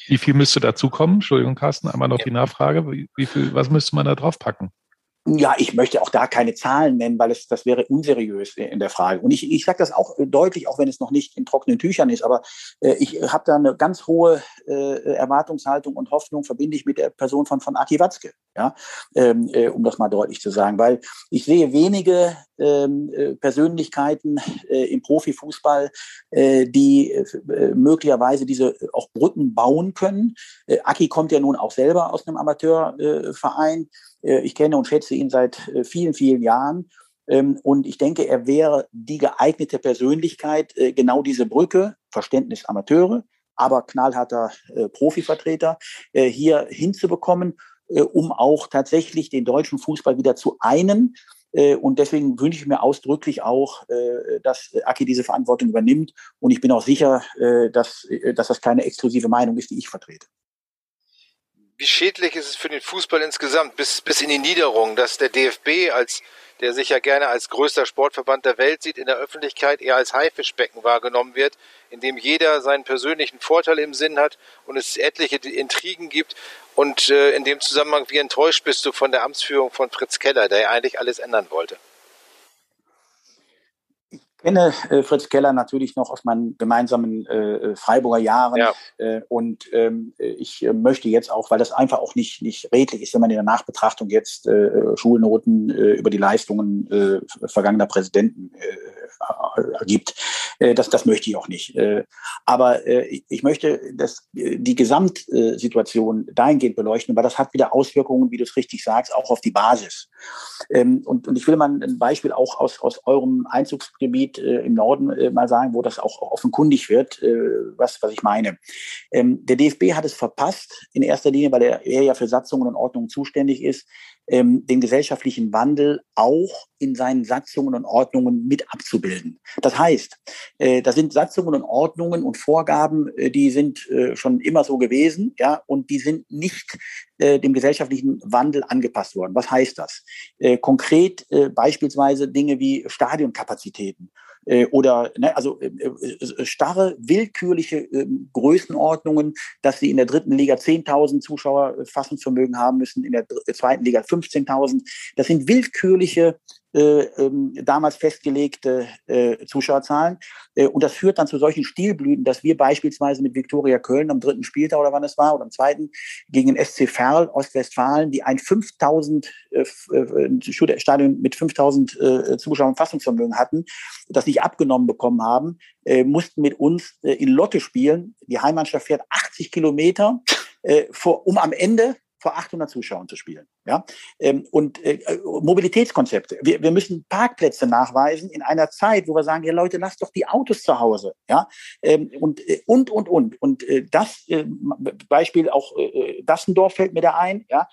Wie viel müsste dazu kommen? Entschuldigung, Carsten, einmal noch ja. die Nachfrage. Wie, wie, viel, was müsste man da drauf packen? Ja, ich möchte auch da keine Zahlen nennen, weil es, das wäre unseriös in der Frage. Und ich, ich sage das auch deutlich, auch wenn es noch nicht in trockenen Tüchern ist, aber äh, ich habe da eine ganz hohe äh, Erwartungshaltung und Hoffnung, verbinde ich mit der Person von, von Aki Watzke, ja? Ähm, äh, um das mal deutlich zu sagen. Weil ich sehe wenige ähm, äh, Persönlichkeiten äh, im Profifußball, äh, die äh, möglicherweise diese auch Brücken bauen können. Äh, Aki kommt ja nun auch selber aus einem Amateurverein. Ich kenne und schätze ihn seit vielen, vielen Jahren. Ähm, und ich denke, er wäre die geeignete Persönlichkeit, genau diese Brücke, Verständnis Amateure, aber knallharter Profivertreter, hier hinzubekommen, um auch tatsächlich den deutschen Fußball wieder zu einen. Und deswegen wünsche ich mir ausdrücklich auch, dass Aki diese Verantwortung übernimmt. Und ich bin auch sicher, dass, dass das keine exklusive Meinung ist, die ich vertrete wie schädlich ist es für den Fußball insgesamt bis, bis in die Niederung, dass der DFB als der sich ja gerne als größter Sportverband der Welt sieht, in der Öffentlichkeit eher als Haifischbecken wahrgenommen wird, in dem jeder seinen persönlichen Vorteil im Sinn hat und es etliche Intrigen gibt. Und äh, in dem Zusammenhang, wie enttäuscht bist du von der Amtsführung von Fritz Keller, der ja eigentlich alles ändern wollte? Kenne äh, Fritz Keller natürlich noch aus meinen gemeinsamen äh, äh Freiburger Jahren. Ja. Äh, und ähm, ich äh, möchte jetzt auch, weil das einfach auch nicht, nicht redlich ist, wenn man in der Nachbetrachtung jetzt äh, Schulnoten über die Leistungen vergangener Präsidenten gibt. Das, das möchte ich auch nicht. Aber ich möchte dass die Gesamtsituation dahingehend beleuchten, weil das hat wieder Auswirkungen, wie du es richtig sagst, auch auf die Basis. Ähm, und, und ich will mal ein Beispiel auch aus, aus eurem Einzugsgebiet Gebiet äh, im Norden äh, mal sagen, wo das auch offenkundig wird, äh, was, was ich meine. Ähm, der DFB hat es verpasst, in erster Linie, weil er, er ja für Satzungen und Ordnungen zuständig ist, ähm, den gesellschaftlichen Wandel auch in seinen Satzungen und Ordnungen mit abzubilden. Das heißt, äh, da sind Satzungen und Ordnungen und Vorgaben, äh, die sind äh, schon immer so gewesen, ja, und die sind nicht äh, dem gesellschaftlichen Wandel angepasst worden. Was heißt das? Äh, konkret äh, beispielsweise Dinge wie Stadionkapazitäten äh, oder ne, also äh, äh, starre, willkürliche äh, Größenordnungen, dass sie in der dritten Liga 10.000 Zuschauer äh, Fassungsvermögen haben müssen, in der zweiten Liga 15.000. Das sind willkürliche äh, ähm, damals festgelegte äh, Zuschauerzahlen. Äh, und das führt dann zu solchen Stilblüten, dass wir beispielsweise mit Viktoria Köln am dritten Spieltag oder wann es war, oder am zweiten, gegen den SC Verl Ostwestfalen, die ein 5000 äh, äh Stadion mit 5000 äh, Zuschauern Fassungsvermögen hatten, das nicht abgenommen bekommen haben, mussten mit uns in Lotte spielen. Die Heimmannschaft fährt 80 Kilometer, vor, um am Ende vor 800 Zuschauern zu spielen. Ja? Ähm, und äh, Mobilitätskonzepte. Wir, wir müssen Parkplätze nachweisen in einer Zeit, wo wir sagen, ja Leute, lasst doch die Autos zu Hause. Ja? Ähm, und, äh, und, und, und. Und äh, das äh, Beispiel auch äh, Dassendorf fällt mir da ein. Ja?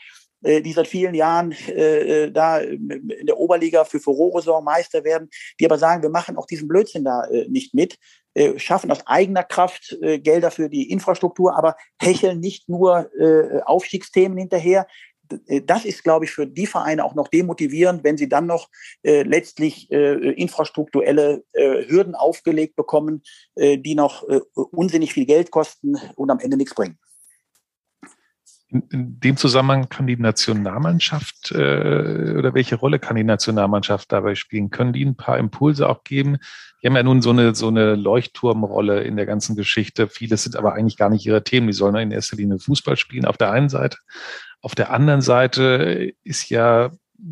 Äh, die seit vielen Jahren äh, äh da in der Oberliga für Furore sorgen, Meister werden, die aber sagen, wir machen auch diesen Blödsinn da äh, nicht mit, äh, schaffen aus eigener Kraft äh, Gelder für die Infrastruktur, aber hecheln nicht nur äh, Aufstiegsthemen hinterher. Äh, das ist, glaube ich, für die Vereine auch noch demotivierend, wenn sie dann noch äh, letztlich infrastrukturelle Hürden aufgelegt bekommen, die noch unsinnig viel Geld kosten und am Ende nichts bringen. In, in dem Zusammenhang kann die Nationalmannschaft äh, oder welche Rolle kann die Nationalmannschaft dabei spielen? Können die ein paar Impulse auch geben? Die haben ja nun so eine, so eine Leuchtturmrolle in der ganzen Geschichte. Viele sind aber eigentlich gar nicht ihre Themen. Die sollen in erster Linie Fußball spielen auf der einen Seite. Auf der anderen Seite ist ja,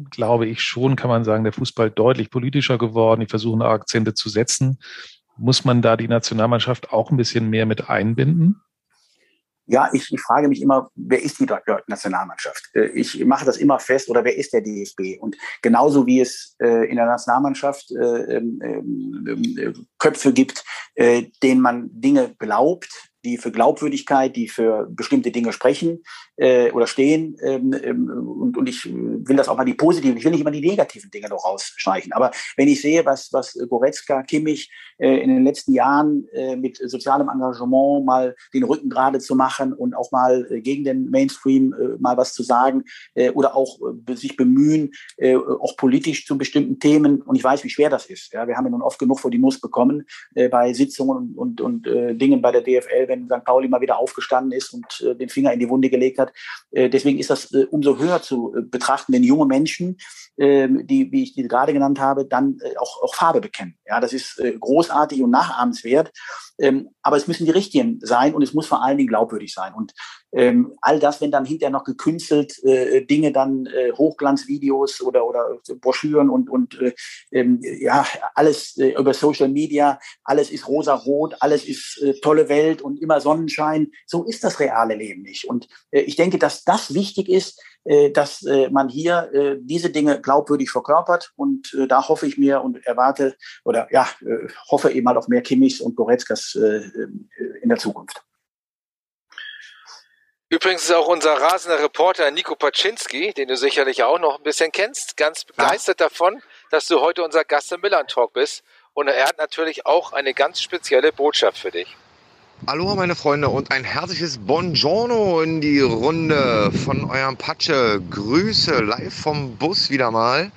glaube ich schon, kann man sagen, der Fußball deutlich politischer geworden. Die versuchen Akzente zu setzen. Muss man da die Nationalmannschaft auch ein bisschen mehr mit einbinden? Ja, ich, ich frage mich immer, wer ist die Nationalmannschaft? Äh, ich mache das immer fest, oder wer ist der DFB? Und genauso wie es äh, in der Nationalmannschaft äh, ähm, ähm, äh, Köpfe gibt, denen man Dinge glaubt, die für Glaubwürdigkeit, die für bestimmte Dinge sprechen äh, oder stehen. Ähm, ähm, und, und ich will das auch mal die positiven, ich will nicht immer die negativen Dinge noch rausstreichen. Aber wenn ich sehe, was, was Goretzka, Kimmich äh, in den letzten Jahren äh, mit sozialem Engagement mal den Rücken gerade zu machen und auch mal äh, gegen den Mainstream äh, mal was zu sagen äh, oder auch äh, sich bemühen, äh, auch politisch zu bestimmten Themen. Und ich weiß, wie schwer das ist. Ja, wir haben ja nun oft genug vor die Nuss bekommen äh, bei Sitzungen und, und, und äh, Dingen bei der DFL, wenn St. Pauli mal wieder aufgestanden ist und äh, den Finger in die Wunde gelegt hat. Äh, deswegen ist das äh, umso höher zu äh, betrachten, wenn junge Menschen, äh, die, wie ich die gerade genannt habe, dann äh, auch, auch Farbe bekennen. Ja, das ist äh, großartig und nachahmenswert. Ähm, aber es müssen die richtigen sein und es muss vor allen Dingen glaubwürdig sein. Und ähm, all das, wenn dann hinterher noch gekünstelt äh, Dinge dann äh, Hochglanzvideos oder oder Broschüren und und äh, ähm, ja alles äh, über Social Media, alles ist rosa-rot, alles ist äh, tolle Welt und immer Sonnenschein. So ist das reale Leben nicht. Und äh, ich denke, dass das wichtig ist, dass äh, man hier äh, diese Dinge glaubwürdig verkörpert. Und äh, da hoffe ich mir und erwarte oder ja äh, hoffe eben halt auf mehr Kimmichs und Goretzkas äh, äh in der Zukunft. Übrigens ist auch unser rasender Reporter Nico Paczynski, den du sicherlich auch noch ein bisschen kennst, ganz begeistert ja. davon, dass du heute unser Gast im Milan Talk bist. Und er hat natürlich auch eine ganz spezielle Botschaft für dich. Hallo meine Freunde und ein herzliches Buongiorno in die Runde von eurem Patsche. Grüße live vom Bus wieder mal.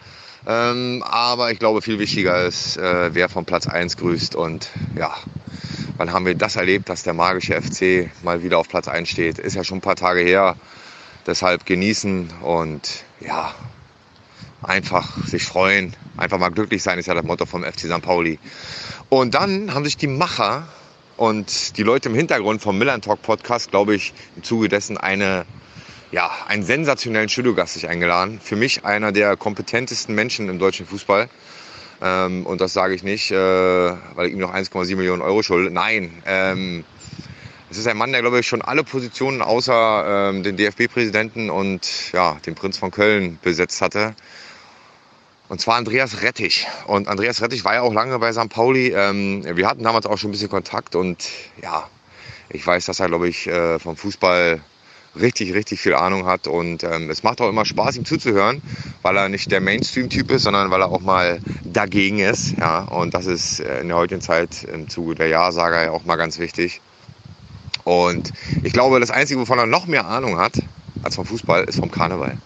Ähm, aber ich glaube, viel wichtiger ist, äh, wer vom Platz 1 grüßt. Und ja, wann haben wir das erlebt, dass der magische FC mal wieder auf Platz 1 steht? Ist ja schon ein paar Tage her. Deshalb genießen und ja, einfach sich freuen. Einfach mal glücklich sein ist ja das Motto vom FC St. Pauli. Und dann haben sich die Macher und die Leute im Hintergrund vom Milan Talk Podcast, glaube ich, im Zuge dessen eine ja, einen sensationellen Studiogast sich eingeladen. Für mich einer der kompetentesten Menschen im deutschen Fußball. Ähm, und das sage ich nicht, äh, weil ich ihm noch 1,7 Millionen Euro schulde. Nein, ähm, es ist ein Mann, der, glaube ich, schon alle Positionen außer ähm, den DFB-Präsidenten und ja, den Prinz von Köln besetzt hatte. Und zwar Andreas Rettich. Und Andreas Rettich war ja auch lange bei St. Pauli. Ähm, wir hatten damals auch schon ein bisschen Kontakt und ja, ich weiß, dass er, glaube ich, äh, vom Fußball richtig, richtig viel Ahnung hat. Und ähm, es macht auch immer Spaß, ihm zuzuhören, weil er nicht der Mainstream-Typ ist, sondern weil er auch mal dagegen ist. Ja, und das ist äh, in der heutigen Zeit im Zuge der Ja-Sager ja auch mal ganz wichtig. Und ich glaube, das Einzige, wovon er noch mehr Ahnung hat als vom Fußball, ist vom Karneval.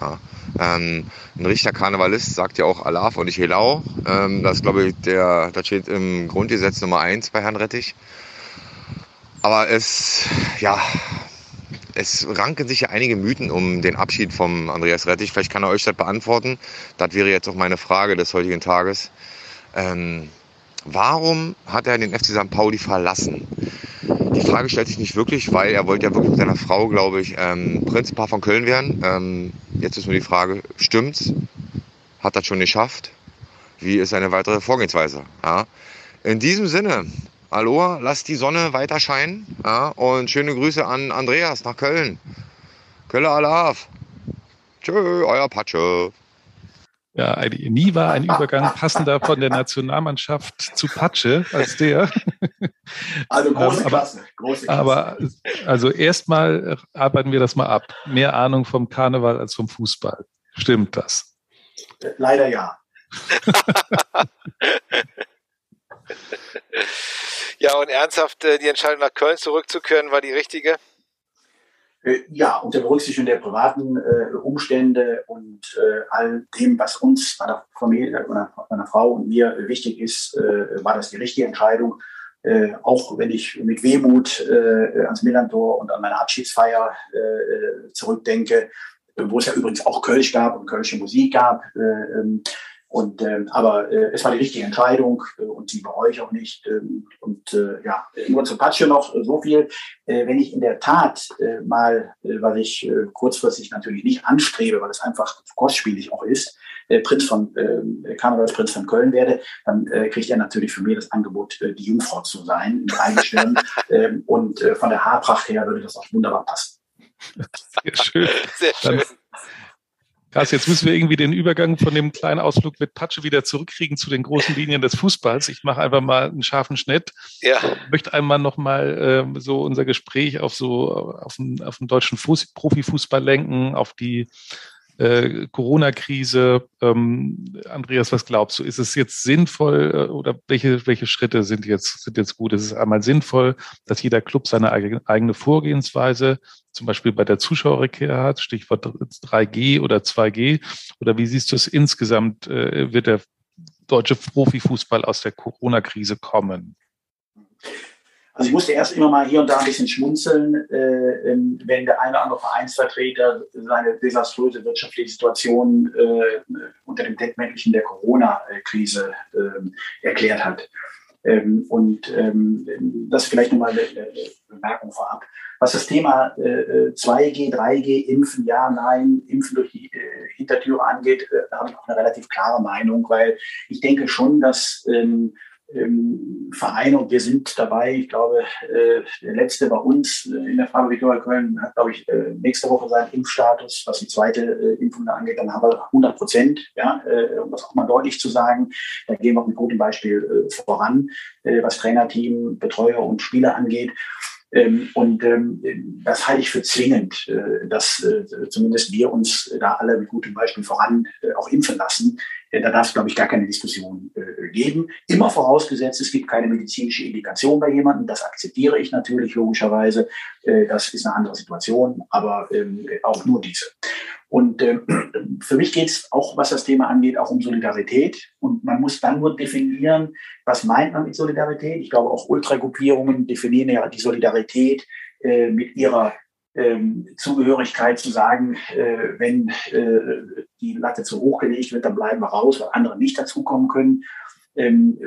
Ja. Ähm, ein richtiger Karnevalist sagt ja auch Alaf und nicht Helau. Ähm, das glaube ich, der, das steht im Grundgesetz Nummer eins bei Herrn Rettich. Aber es, ja, es ranken sich ja einige Mythen um den Abschied vom Andreas Rettich. Vielleicht kann er euch das beantworten. Das wäre jetzt auch meine Frage des heutigen Tages. Ähm, warum hat er den FC St. Pauli verlassen? Die Frage stellt sich nicht wirklich, weil er wollte ja wirklich mit seiner Frau, glaube ich, ähm, Prinzpaar von Köln werden. Ähm, jetzt ist nur die Frage, stimmt's? Hat das schon geschafft? Wie ist seine weitere Vorgehensweise? Ja. In diesem Sinne, Aloha, lasst die Sonne weiter scheinen. Ja, und schöne Grüße an Andreas nach Köln. Kölle Alaf. Tschö, euer Patsche. Ja, nie war ein Übergang passender von der Nationalmannschaft zu Patsche als der. Also <laughs> große ähm, aber, Klasse, große Klasse. Aber also erstmal arbeiten wir das mal ab. Mehr Ahnung vom Karneval als vom Fußball. Stimmt das? Leider ja. <laughs> Ja, und ernsthaft äh, die Entscheidung nach Köln zurückzukehren war die richtige? Äh, ja, unter Berücksichtigung der privaten äh, Umstände und äh, all dem, was uns, meiner Familie, meiner, meiner Frau und mir wichtig ist, äh, war das die richtige Entscheidung. Äh, auch wenn ich mit Wehmut äh, ans Millantor und an meine Abschiedsfeier zurückdenke, wo es ja übrigens auch Kölsch gab und kölsche Musik gab. Ähm, und ähm, aber äh, es war die richtige Entscheidung äh, und die bereue ich auch nicht. Ähm, und äh, ja, nur zu Patsche noch äh, so viel. Äh, wenn ich in der Tat äh, mal, äh, was ich äh, kurzfristig natürlich nicht anstrebe, weil es einfach kostspielig auch ist, äh, Prinz von äh, Karnevalsprinz von Köln werde, dann äh, kriegt er natürlich für mich das Angebot, äh, die Jungfrau zu sein, im Dreigestirn. <laughs> äh, und äh, von der Haarpracht her würde das auch wunderbar passen. Sehr schön. Sehr schön. Dann Krass, jetzt müssen wir irgendwie den Übergang von dem kleinen Ausflug mit Patsche wieder zurückkriegen zu den großen Linien des Fußballs. Ich mache einfach mal einen scharfen Schnitt. Ja. Ich möchte einmal nochmal äh, so unser Gespräch auf so auf den, auf den deutschen Fuß, Profifußball lenken, auf die äh, Corona-Krise. Ähm, Andreas, was glaubst du? Ist es jetzt sinnvoll äh, oder welche, welche Schritte sind jetzt, sind jetzt gut? Ist es einmal sinnvoll, dass jeder Club seine eigene Vorgehensweise zum Beispiel bei der Zuschauerrückkehr hat, Stichwort 3G oder 2G? Oder wie siehst du es insgesamt? Äh, wird der deutsche Profifußball aus der Corona-Krise kommen? Also ich musste erst immer mal hier und da ein bisschen schmunzeln, äh, wenn der eine oder andere Vereinsvertreter seine desaströse wirtschaftliche Situation äh, unter dem Deckmäntelchen der Corona-Krise äh, erklärt hat. Ähm, und ähm, das vielleicht nochmal eine, Bemerkung vorab. Was das Thema äh, 2G, 3G, Impfen, ja, nein, Impfen durch die äh, Hintertüre angeht, äh, habe ich auch eine relativ klare Meinung, weil ich denke schon, dass ähm, ähm, Vereine und wir sind dabei. Ich glaube, äh, der letzte bei uns äh, in der Farbe Viktoria Köln hat, glaube ich, äh, nächste Woche seinen Impfstatus, was die zweite äh, Impfung da angeht. Dann haben wir 100 Prozent, ja, äh, um das auch mal deutlich zu sagen. Da gehen wir mit gutem Beispiel äh, voran, was Trainerteam, Betreuer und Spieler angeht. Ähm, und ähm, das halte ich für zwingend, dass zumindest wir uns da alle mit gutem Beispiel voran auch impfen lassen. Äh, da darf es, glaube ich, gar keine Diskussion äh, geben. Immer vorausgesetzt, es gibt keine medizinische Indikation bei jemandem. Das akzeptiere ich natürlich logischerweise. Äh, das ist eine andere Situation, aber ähm, auch nur diese. Und äh, für mich geht es auch, was das Thema angeht, auch um Solidarität. Und man muss dann nur definieren, was meint man mit Solidarität. Ich glaube, auch Ultragruppierungen definieren ja die Solidarität äh, mit ihrer ähm, Zugehörigkeit zu sagen, äh, wenn äh, die Latte zu hoch gelegt wird, dann bleiben wir raus, weil andere nicht dazukommen können. Ähm,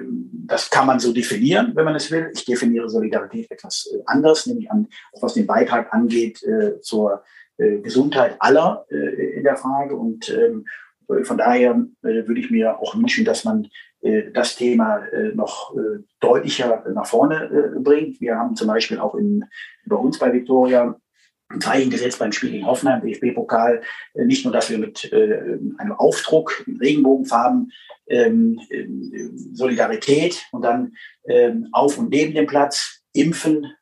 das kann man so definieren, wenn man es will. Ich definiere Solidarität etwas äh, anders, nämlich an, was den Beitrag angeht äh, zur äh, Gesundheit aller äh, in der Frage. Und ähm, von daher würde ich mir auch wünschen, dass man das Thema noch deutlicher nach vorne bringt. Wir haben zum Beispiel auch in, bei uns bei Victoria ein Zeichen gesetzt beim Spiel in Hoffenheim, DFB-Pokal. Nicht nur, dass wir mit einem Aufdruck, mit Regenbogenfarben, ähm, Solidarität und dann ähm, auf und neben dem Platz impfen,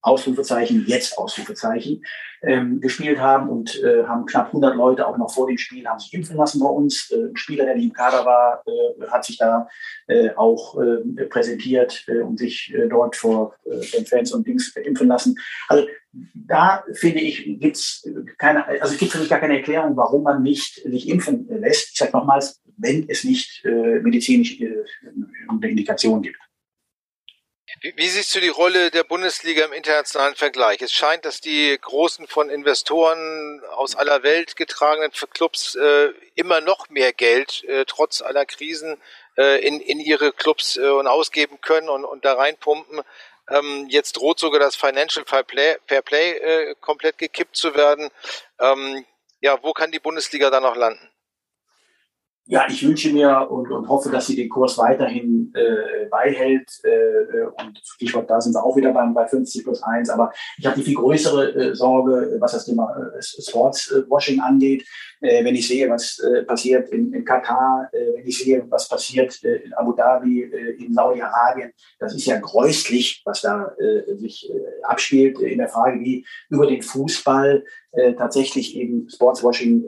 Ausrufezeichen, jetzt Ausrufezeichen, ähm, gespielt haben und äh, haben knapp 100 Leute auch noch vor dem Spiel haben sich impfen lassen bei uns. Äh, ein Spieler, der nicht im Kader war, äh, hat sich da äh, auch äh, präsentiert äh, und sich äh, dort vor äh, den Fans und Dings impfen lassen. Also da finde ich, gibt's keine, also es gibt für mich gar keine Erklärung, warum man nicht sich impfen lässt. Ich sage nochmals, wenn es nicht äh, medizinisch äh, eine Indikation gibt. Wie, wie, siehst du die Rolle der Bundesliga im internationalen Vergleich? Es scheint, dass die großen von Investoren aus aller Welt getragenen Clubs äh, immer noch mehr Geld äh, trotz aller Krisen äh, in, in ihre Clubs äh, und ausgeben können und, und da reinpumpen. Ähm, jetzt droht sogar das Financial Fair Play, Fair Play äh, komplett gekippt zu werden. Ähm, ja, wo kann die Bundesliga da noch landen? Ja, ich wünsche mir und, und hoffe, dass sie den Kurs weiterhin äh, beihält. Äh, und Stichwort, da sind wir auch wieder beim, bei 50 plus 1. Aber ich habe die viel größere äh, Sorge, was das Thema äh, Sportswashing angeht. Äh, wenn ich sehe, was äh, passiert in, in Katar, äh, wenn ich sehe, was passiert äh, in Abu Dhabi, äh, in Saudi-Arabien, das ist ja gräuslich, was da äh, sich abspielt in der Frage, wie über den Fußball tatsächlich eben Sportswashing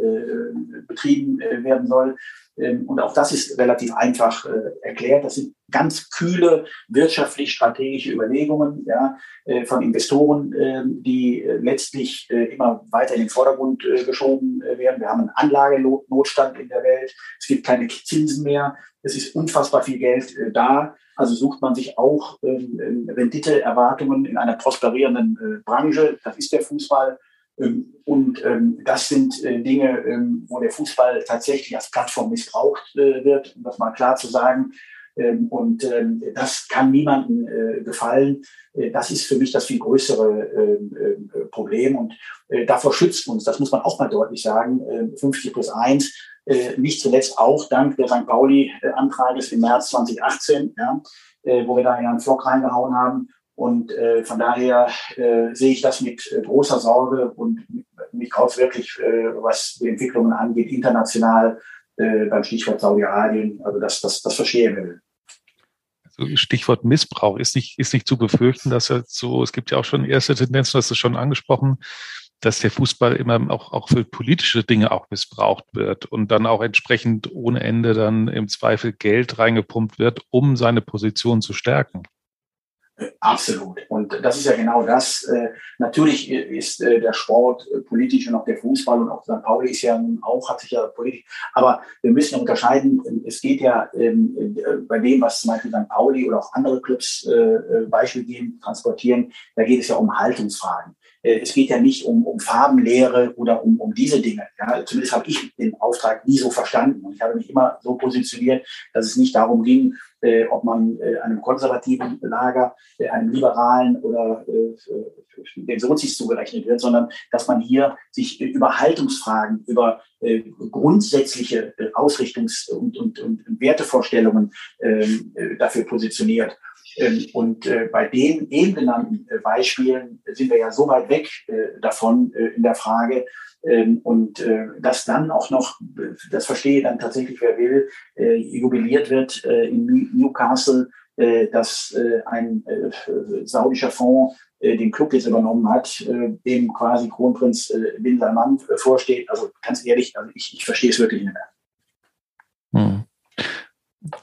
betrieben werden soll. Ähm, und auch das ist relativ einfach erklärt. Das sind ganz kühle wirtschaftlich-strategische Überlegungen ja, äh, von Investoren, äh, die äh, letztlich äh, immer weiter in den Vordergrund geschoben werden. Wir haben einen Anlagenotstand in der Welt. Es gibt keine Zinsen mehr. Es ist unfassbar viel Geld da. Also sucht man sich auch ähm, Renditeerwartungen in einer prosperierenden Branche. Das ist der Fußball ähm, und ähm, das sind äh, Dinge, ähm, wo der Fußball tatsächlich als Plattform missbraucht äh, wird, um das mal klar zu sagen. Und das kann niemandem äh, gefallen. das ist für mich das viel größere Problem. Und davor schützt uns, das muss man auch mal deutlich sagen, 50 plus 1, nicht zuletzt auch dank der St. Pauli-Antrages im März 2018, ja, wo wir da einen Flock reingehauen haben. Und äh, von daher äh, sehe ich das mit äh, großer Sorge und mich graut wirklich, äh, was die Entwicklungen angeht, international äh, beim Stichwort Saudi-Arabien. Also das, das, das verstehe wir. Also Stichwort Missbrauch ist nicht, ist nicht zu befürchten, dass er so, es gibt ja auch schon erste Tendenzen, das ist schon angesprochen, dass der Fußball immer auch, auch für politische Dinge auch missbraucht wird und dann auch entsprechend ohne Ende dann im Zweifel Geld reingepumpt wird, um seine Position zu stärken. Absolut. Und das ist ja genau das. Äh, natürlich ist äh, der Sport äh, politisch und auch der Fußball und auch St. Pauli ist ja auch, hat sich ja politisch. Aber wir müssen unterscheiden. Es geht ja ähm, bei dem, was zum Beispiel St. Pauli oder auch andere Clubs Beispiel geben, transportieren, da geht es ja um Haltungsfragen. Es geht ja nicht um, um Farbenlehre oder um, um diese Dinge. Ja, zumindest habe ich den Auftrag nie so verstanden. Und ich habe mich immer so positioniert, dass es nicht darum ging, äh, ob man äh, einem konservativen Lager, äh, einem liberalen oder äh, den Sozis zugerechnet wird, sondern dass man hier sich über Haltungsfragen, über äh, grundsätzliche äh, Ausrichtungs- und, und, und Wertevorstellungen ähm, äh, dafür positioniert. Ähm, und äh, bei den eben genannten äh, Beispielen sind wir ja so weit weg äh, davon äh, in der Frage, und äh, dass dann auch noch, das verstehe dann tatsächlich, wer will, äh, jubiliert wird äh, in Newcastle, äh, dass äh, ein äh, saudischer Fonds äh, den Club jetzt übernommen hat, äh, dem quasi Kronprinz äh, Bin Salman äh, vorsteht. Also ganz ehrlich, also ich, ich verstehe es wirklich nicht mehr. Hm.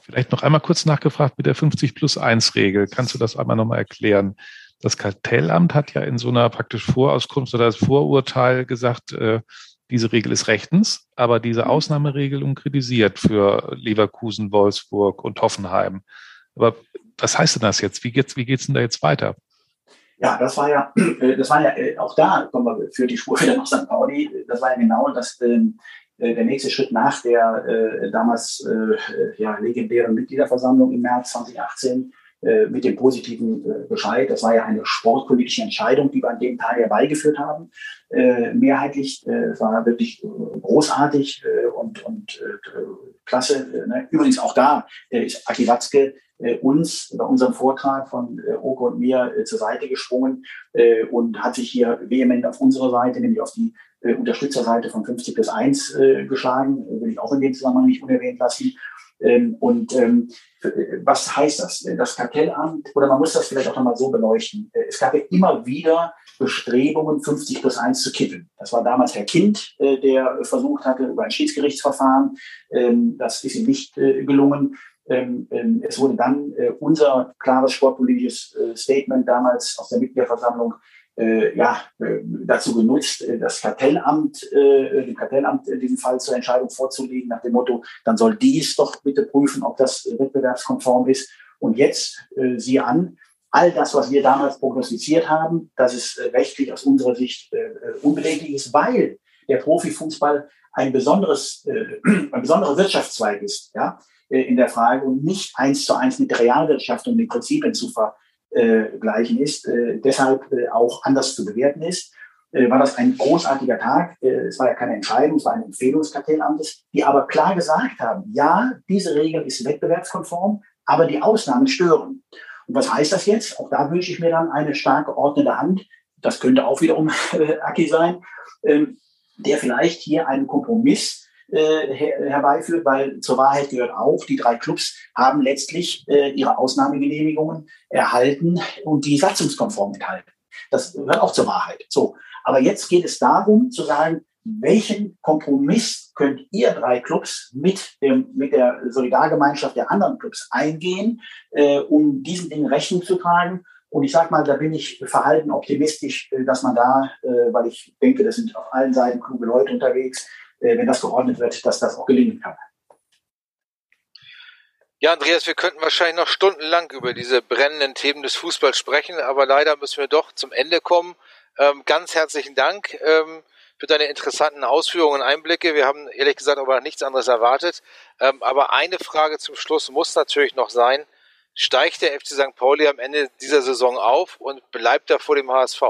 Vielleicht noch einmal kurz nachgefragt mit der 50 plus 1 Regel. Kannst du das einmal nochmal erklären? Das Kartellamt hat ja in so einer praktisch Vorauskunft oder das Vorurteil gesagt, äh, diese Regel ist rechtens, aber diese mhm. Ausnahmeregelung kritisiert für Leverkusen, Wolfsburg und Hoffenheim. Aber was heißt denn das jetzt? Wie geht's, wie geht's denn da jetzt weiter? Ja, das war ja, äh, das war ja äh, auch da kommen wir für die Spur wieder nach St. Pauli. Das war ja genau das, ähm, äh, der nächste Schritt nach der damals ja, legendären Mitgliederversammlung im März 2018 äh, mit dem positiven äh, Bescheid. Das war ja eine sportpolitische Entscheidung, die wir an dem Tag herbeigeführt haben. Äh, mehrheitlich äh, war wirklich äh, großartig äh, und, und äh, klasse. Ne? Übrigens auch da äh, ist Aki Watzke äh, uns bei unserem Vortrag von äh, Oko und mir äh, zur Seite gesprungen äh, und hat sich hier vehement auf unsere Seite, nämlich auf die äh, Unterstützerseite von 50 plus 1 äh, geschlagen. Will ich auch in dem Zusammenhang nicht unerwähnt lassen. Ähm, und ähm, was heißt das? Das Kartellamt, oder man muss das vielleicht auch nochmal so beleuchten. Äh, es gab ja immer wieder Bestrebungen, 50 plus 1 zu kippen. Das war damals Herr Kind, äh, der versucht hatte über ein Schiedsgerichtsverfahren. Ähm, das ist ihm nicht äh, gelungen. Es wurde dann unser klares sportpolitisches Statement damals aus der Mitgliederversammlung ja, äh, dazu genutzt, äh, das Kartellamt, äh, dem Kartellamt in diesem Fall zur Entscheidung vorzulegen, nach dem Motto, dann soll dies doch bitte prüfen, ob das wettbewerbskonform ist. Und jetzt, äh, siehe an, all das, was wir damals prognostiziert haben, dass es äh, rechtlich aus unserer Sicht äh, unbedenklich ist, weil der Profifußball ein besonderes, äh, <clears throat> ein besonderer Wirtschaftszweig ist, ja, äh, in der Frage und nicht eins zu eins mit der Realwirtschaft und den Prinzipien zu ver, äh, gleichen ist, äh, deshalb äh, auch anders zu bewerten ist, äh, war das ein großartiger Tag. Äh, es war ja keine Entscheidung, es war ein Empfehlungskartellamtes, die aber klar gesagt haben, ja, diese Regel ist wettbewerbskonform, aber die Ausnahmen stören. Und was heißt das jetzt? Auch da wünsche ich mir dann eine starke ordnende Hand. Das könnte auch wiederum <laughs> Aki sein, ähm, der vielleicht hier einen Kompromiss äh, her herbeiführt, weil zur Wahrheit gehört auch, die drei Clubs haben letztlich äh, ihre Ausnahmegenehmigungen erhalten und die satzungskonform enthalten. Das gehört auch zur Wahrheit. So. Aber jetzt geht es darum zu sagen, welchen Kompromiss könnt ihr drei Clubs mit, dem, mit der Solidargemeinschaft der anderen Clubs eingehen, äh, um diesen Dingen Rechnung zu tragen? Und ich sage mal, da bin ich verhalten optimistisch, äh, dass man da, äh, weil ich denke, das sind auf allen Seiten kluge Leute unterwegs, wenn das geordnet wird, dass das auch gelingen kann. Ja, Andreas, wir könnten wahrscheinlich noch stundenlang über diese brennenden Themen des Fußballs sprechen, aber leider müssen wir doch zum Ende kommen. Ähm, ganz herzlichen Dank ähm, für deine interessanten Ausführungen und Einblicke. Wir haben ehrlich gesagt aber nichts anderes erwartet. Ähm, aber eine Frage zum Schluss muss natürlich noch sein. Steigt der FC St. Pauli am Ende dieser Saison auf und bleibt er vor dem HSV?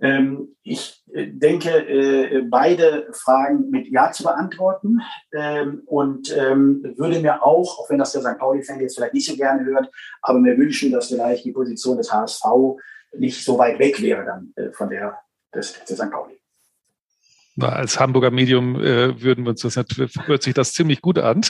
Ähm, ich äh, denke, äh, beide Fragen mit Ja zu beantworten ähm, und ähm, würde mir auch, auch wenn das der St. Pauli-Fan jetzt vielleicht nicht so gerne hört, aber mir wünschen, dass vielleicht die Position des HSV nicht so weit weg wäre dann äh, von der des, des St. Pauli. Als Hamburger Medium äh, würden wir uns das hört sich das ziemlich gut <laughs> an.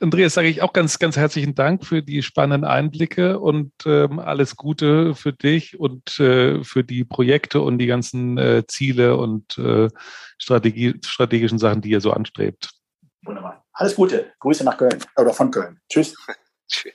Andreas, sage ich auch ganz, ganz herzlichen Dank für die spannenden Einblicke und ähm, alles Gute für dich und äh, für die Projekte und die ganzen äh, Ziele und äh, Strategie, strategischen Sachen, die ihr so anstrebt. Wunderbar. Alles Gute. Grüße nach Köln oder von Köln. Tschüss. <laughs> Tschüss.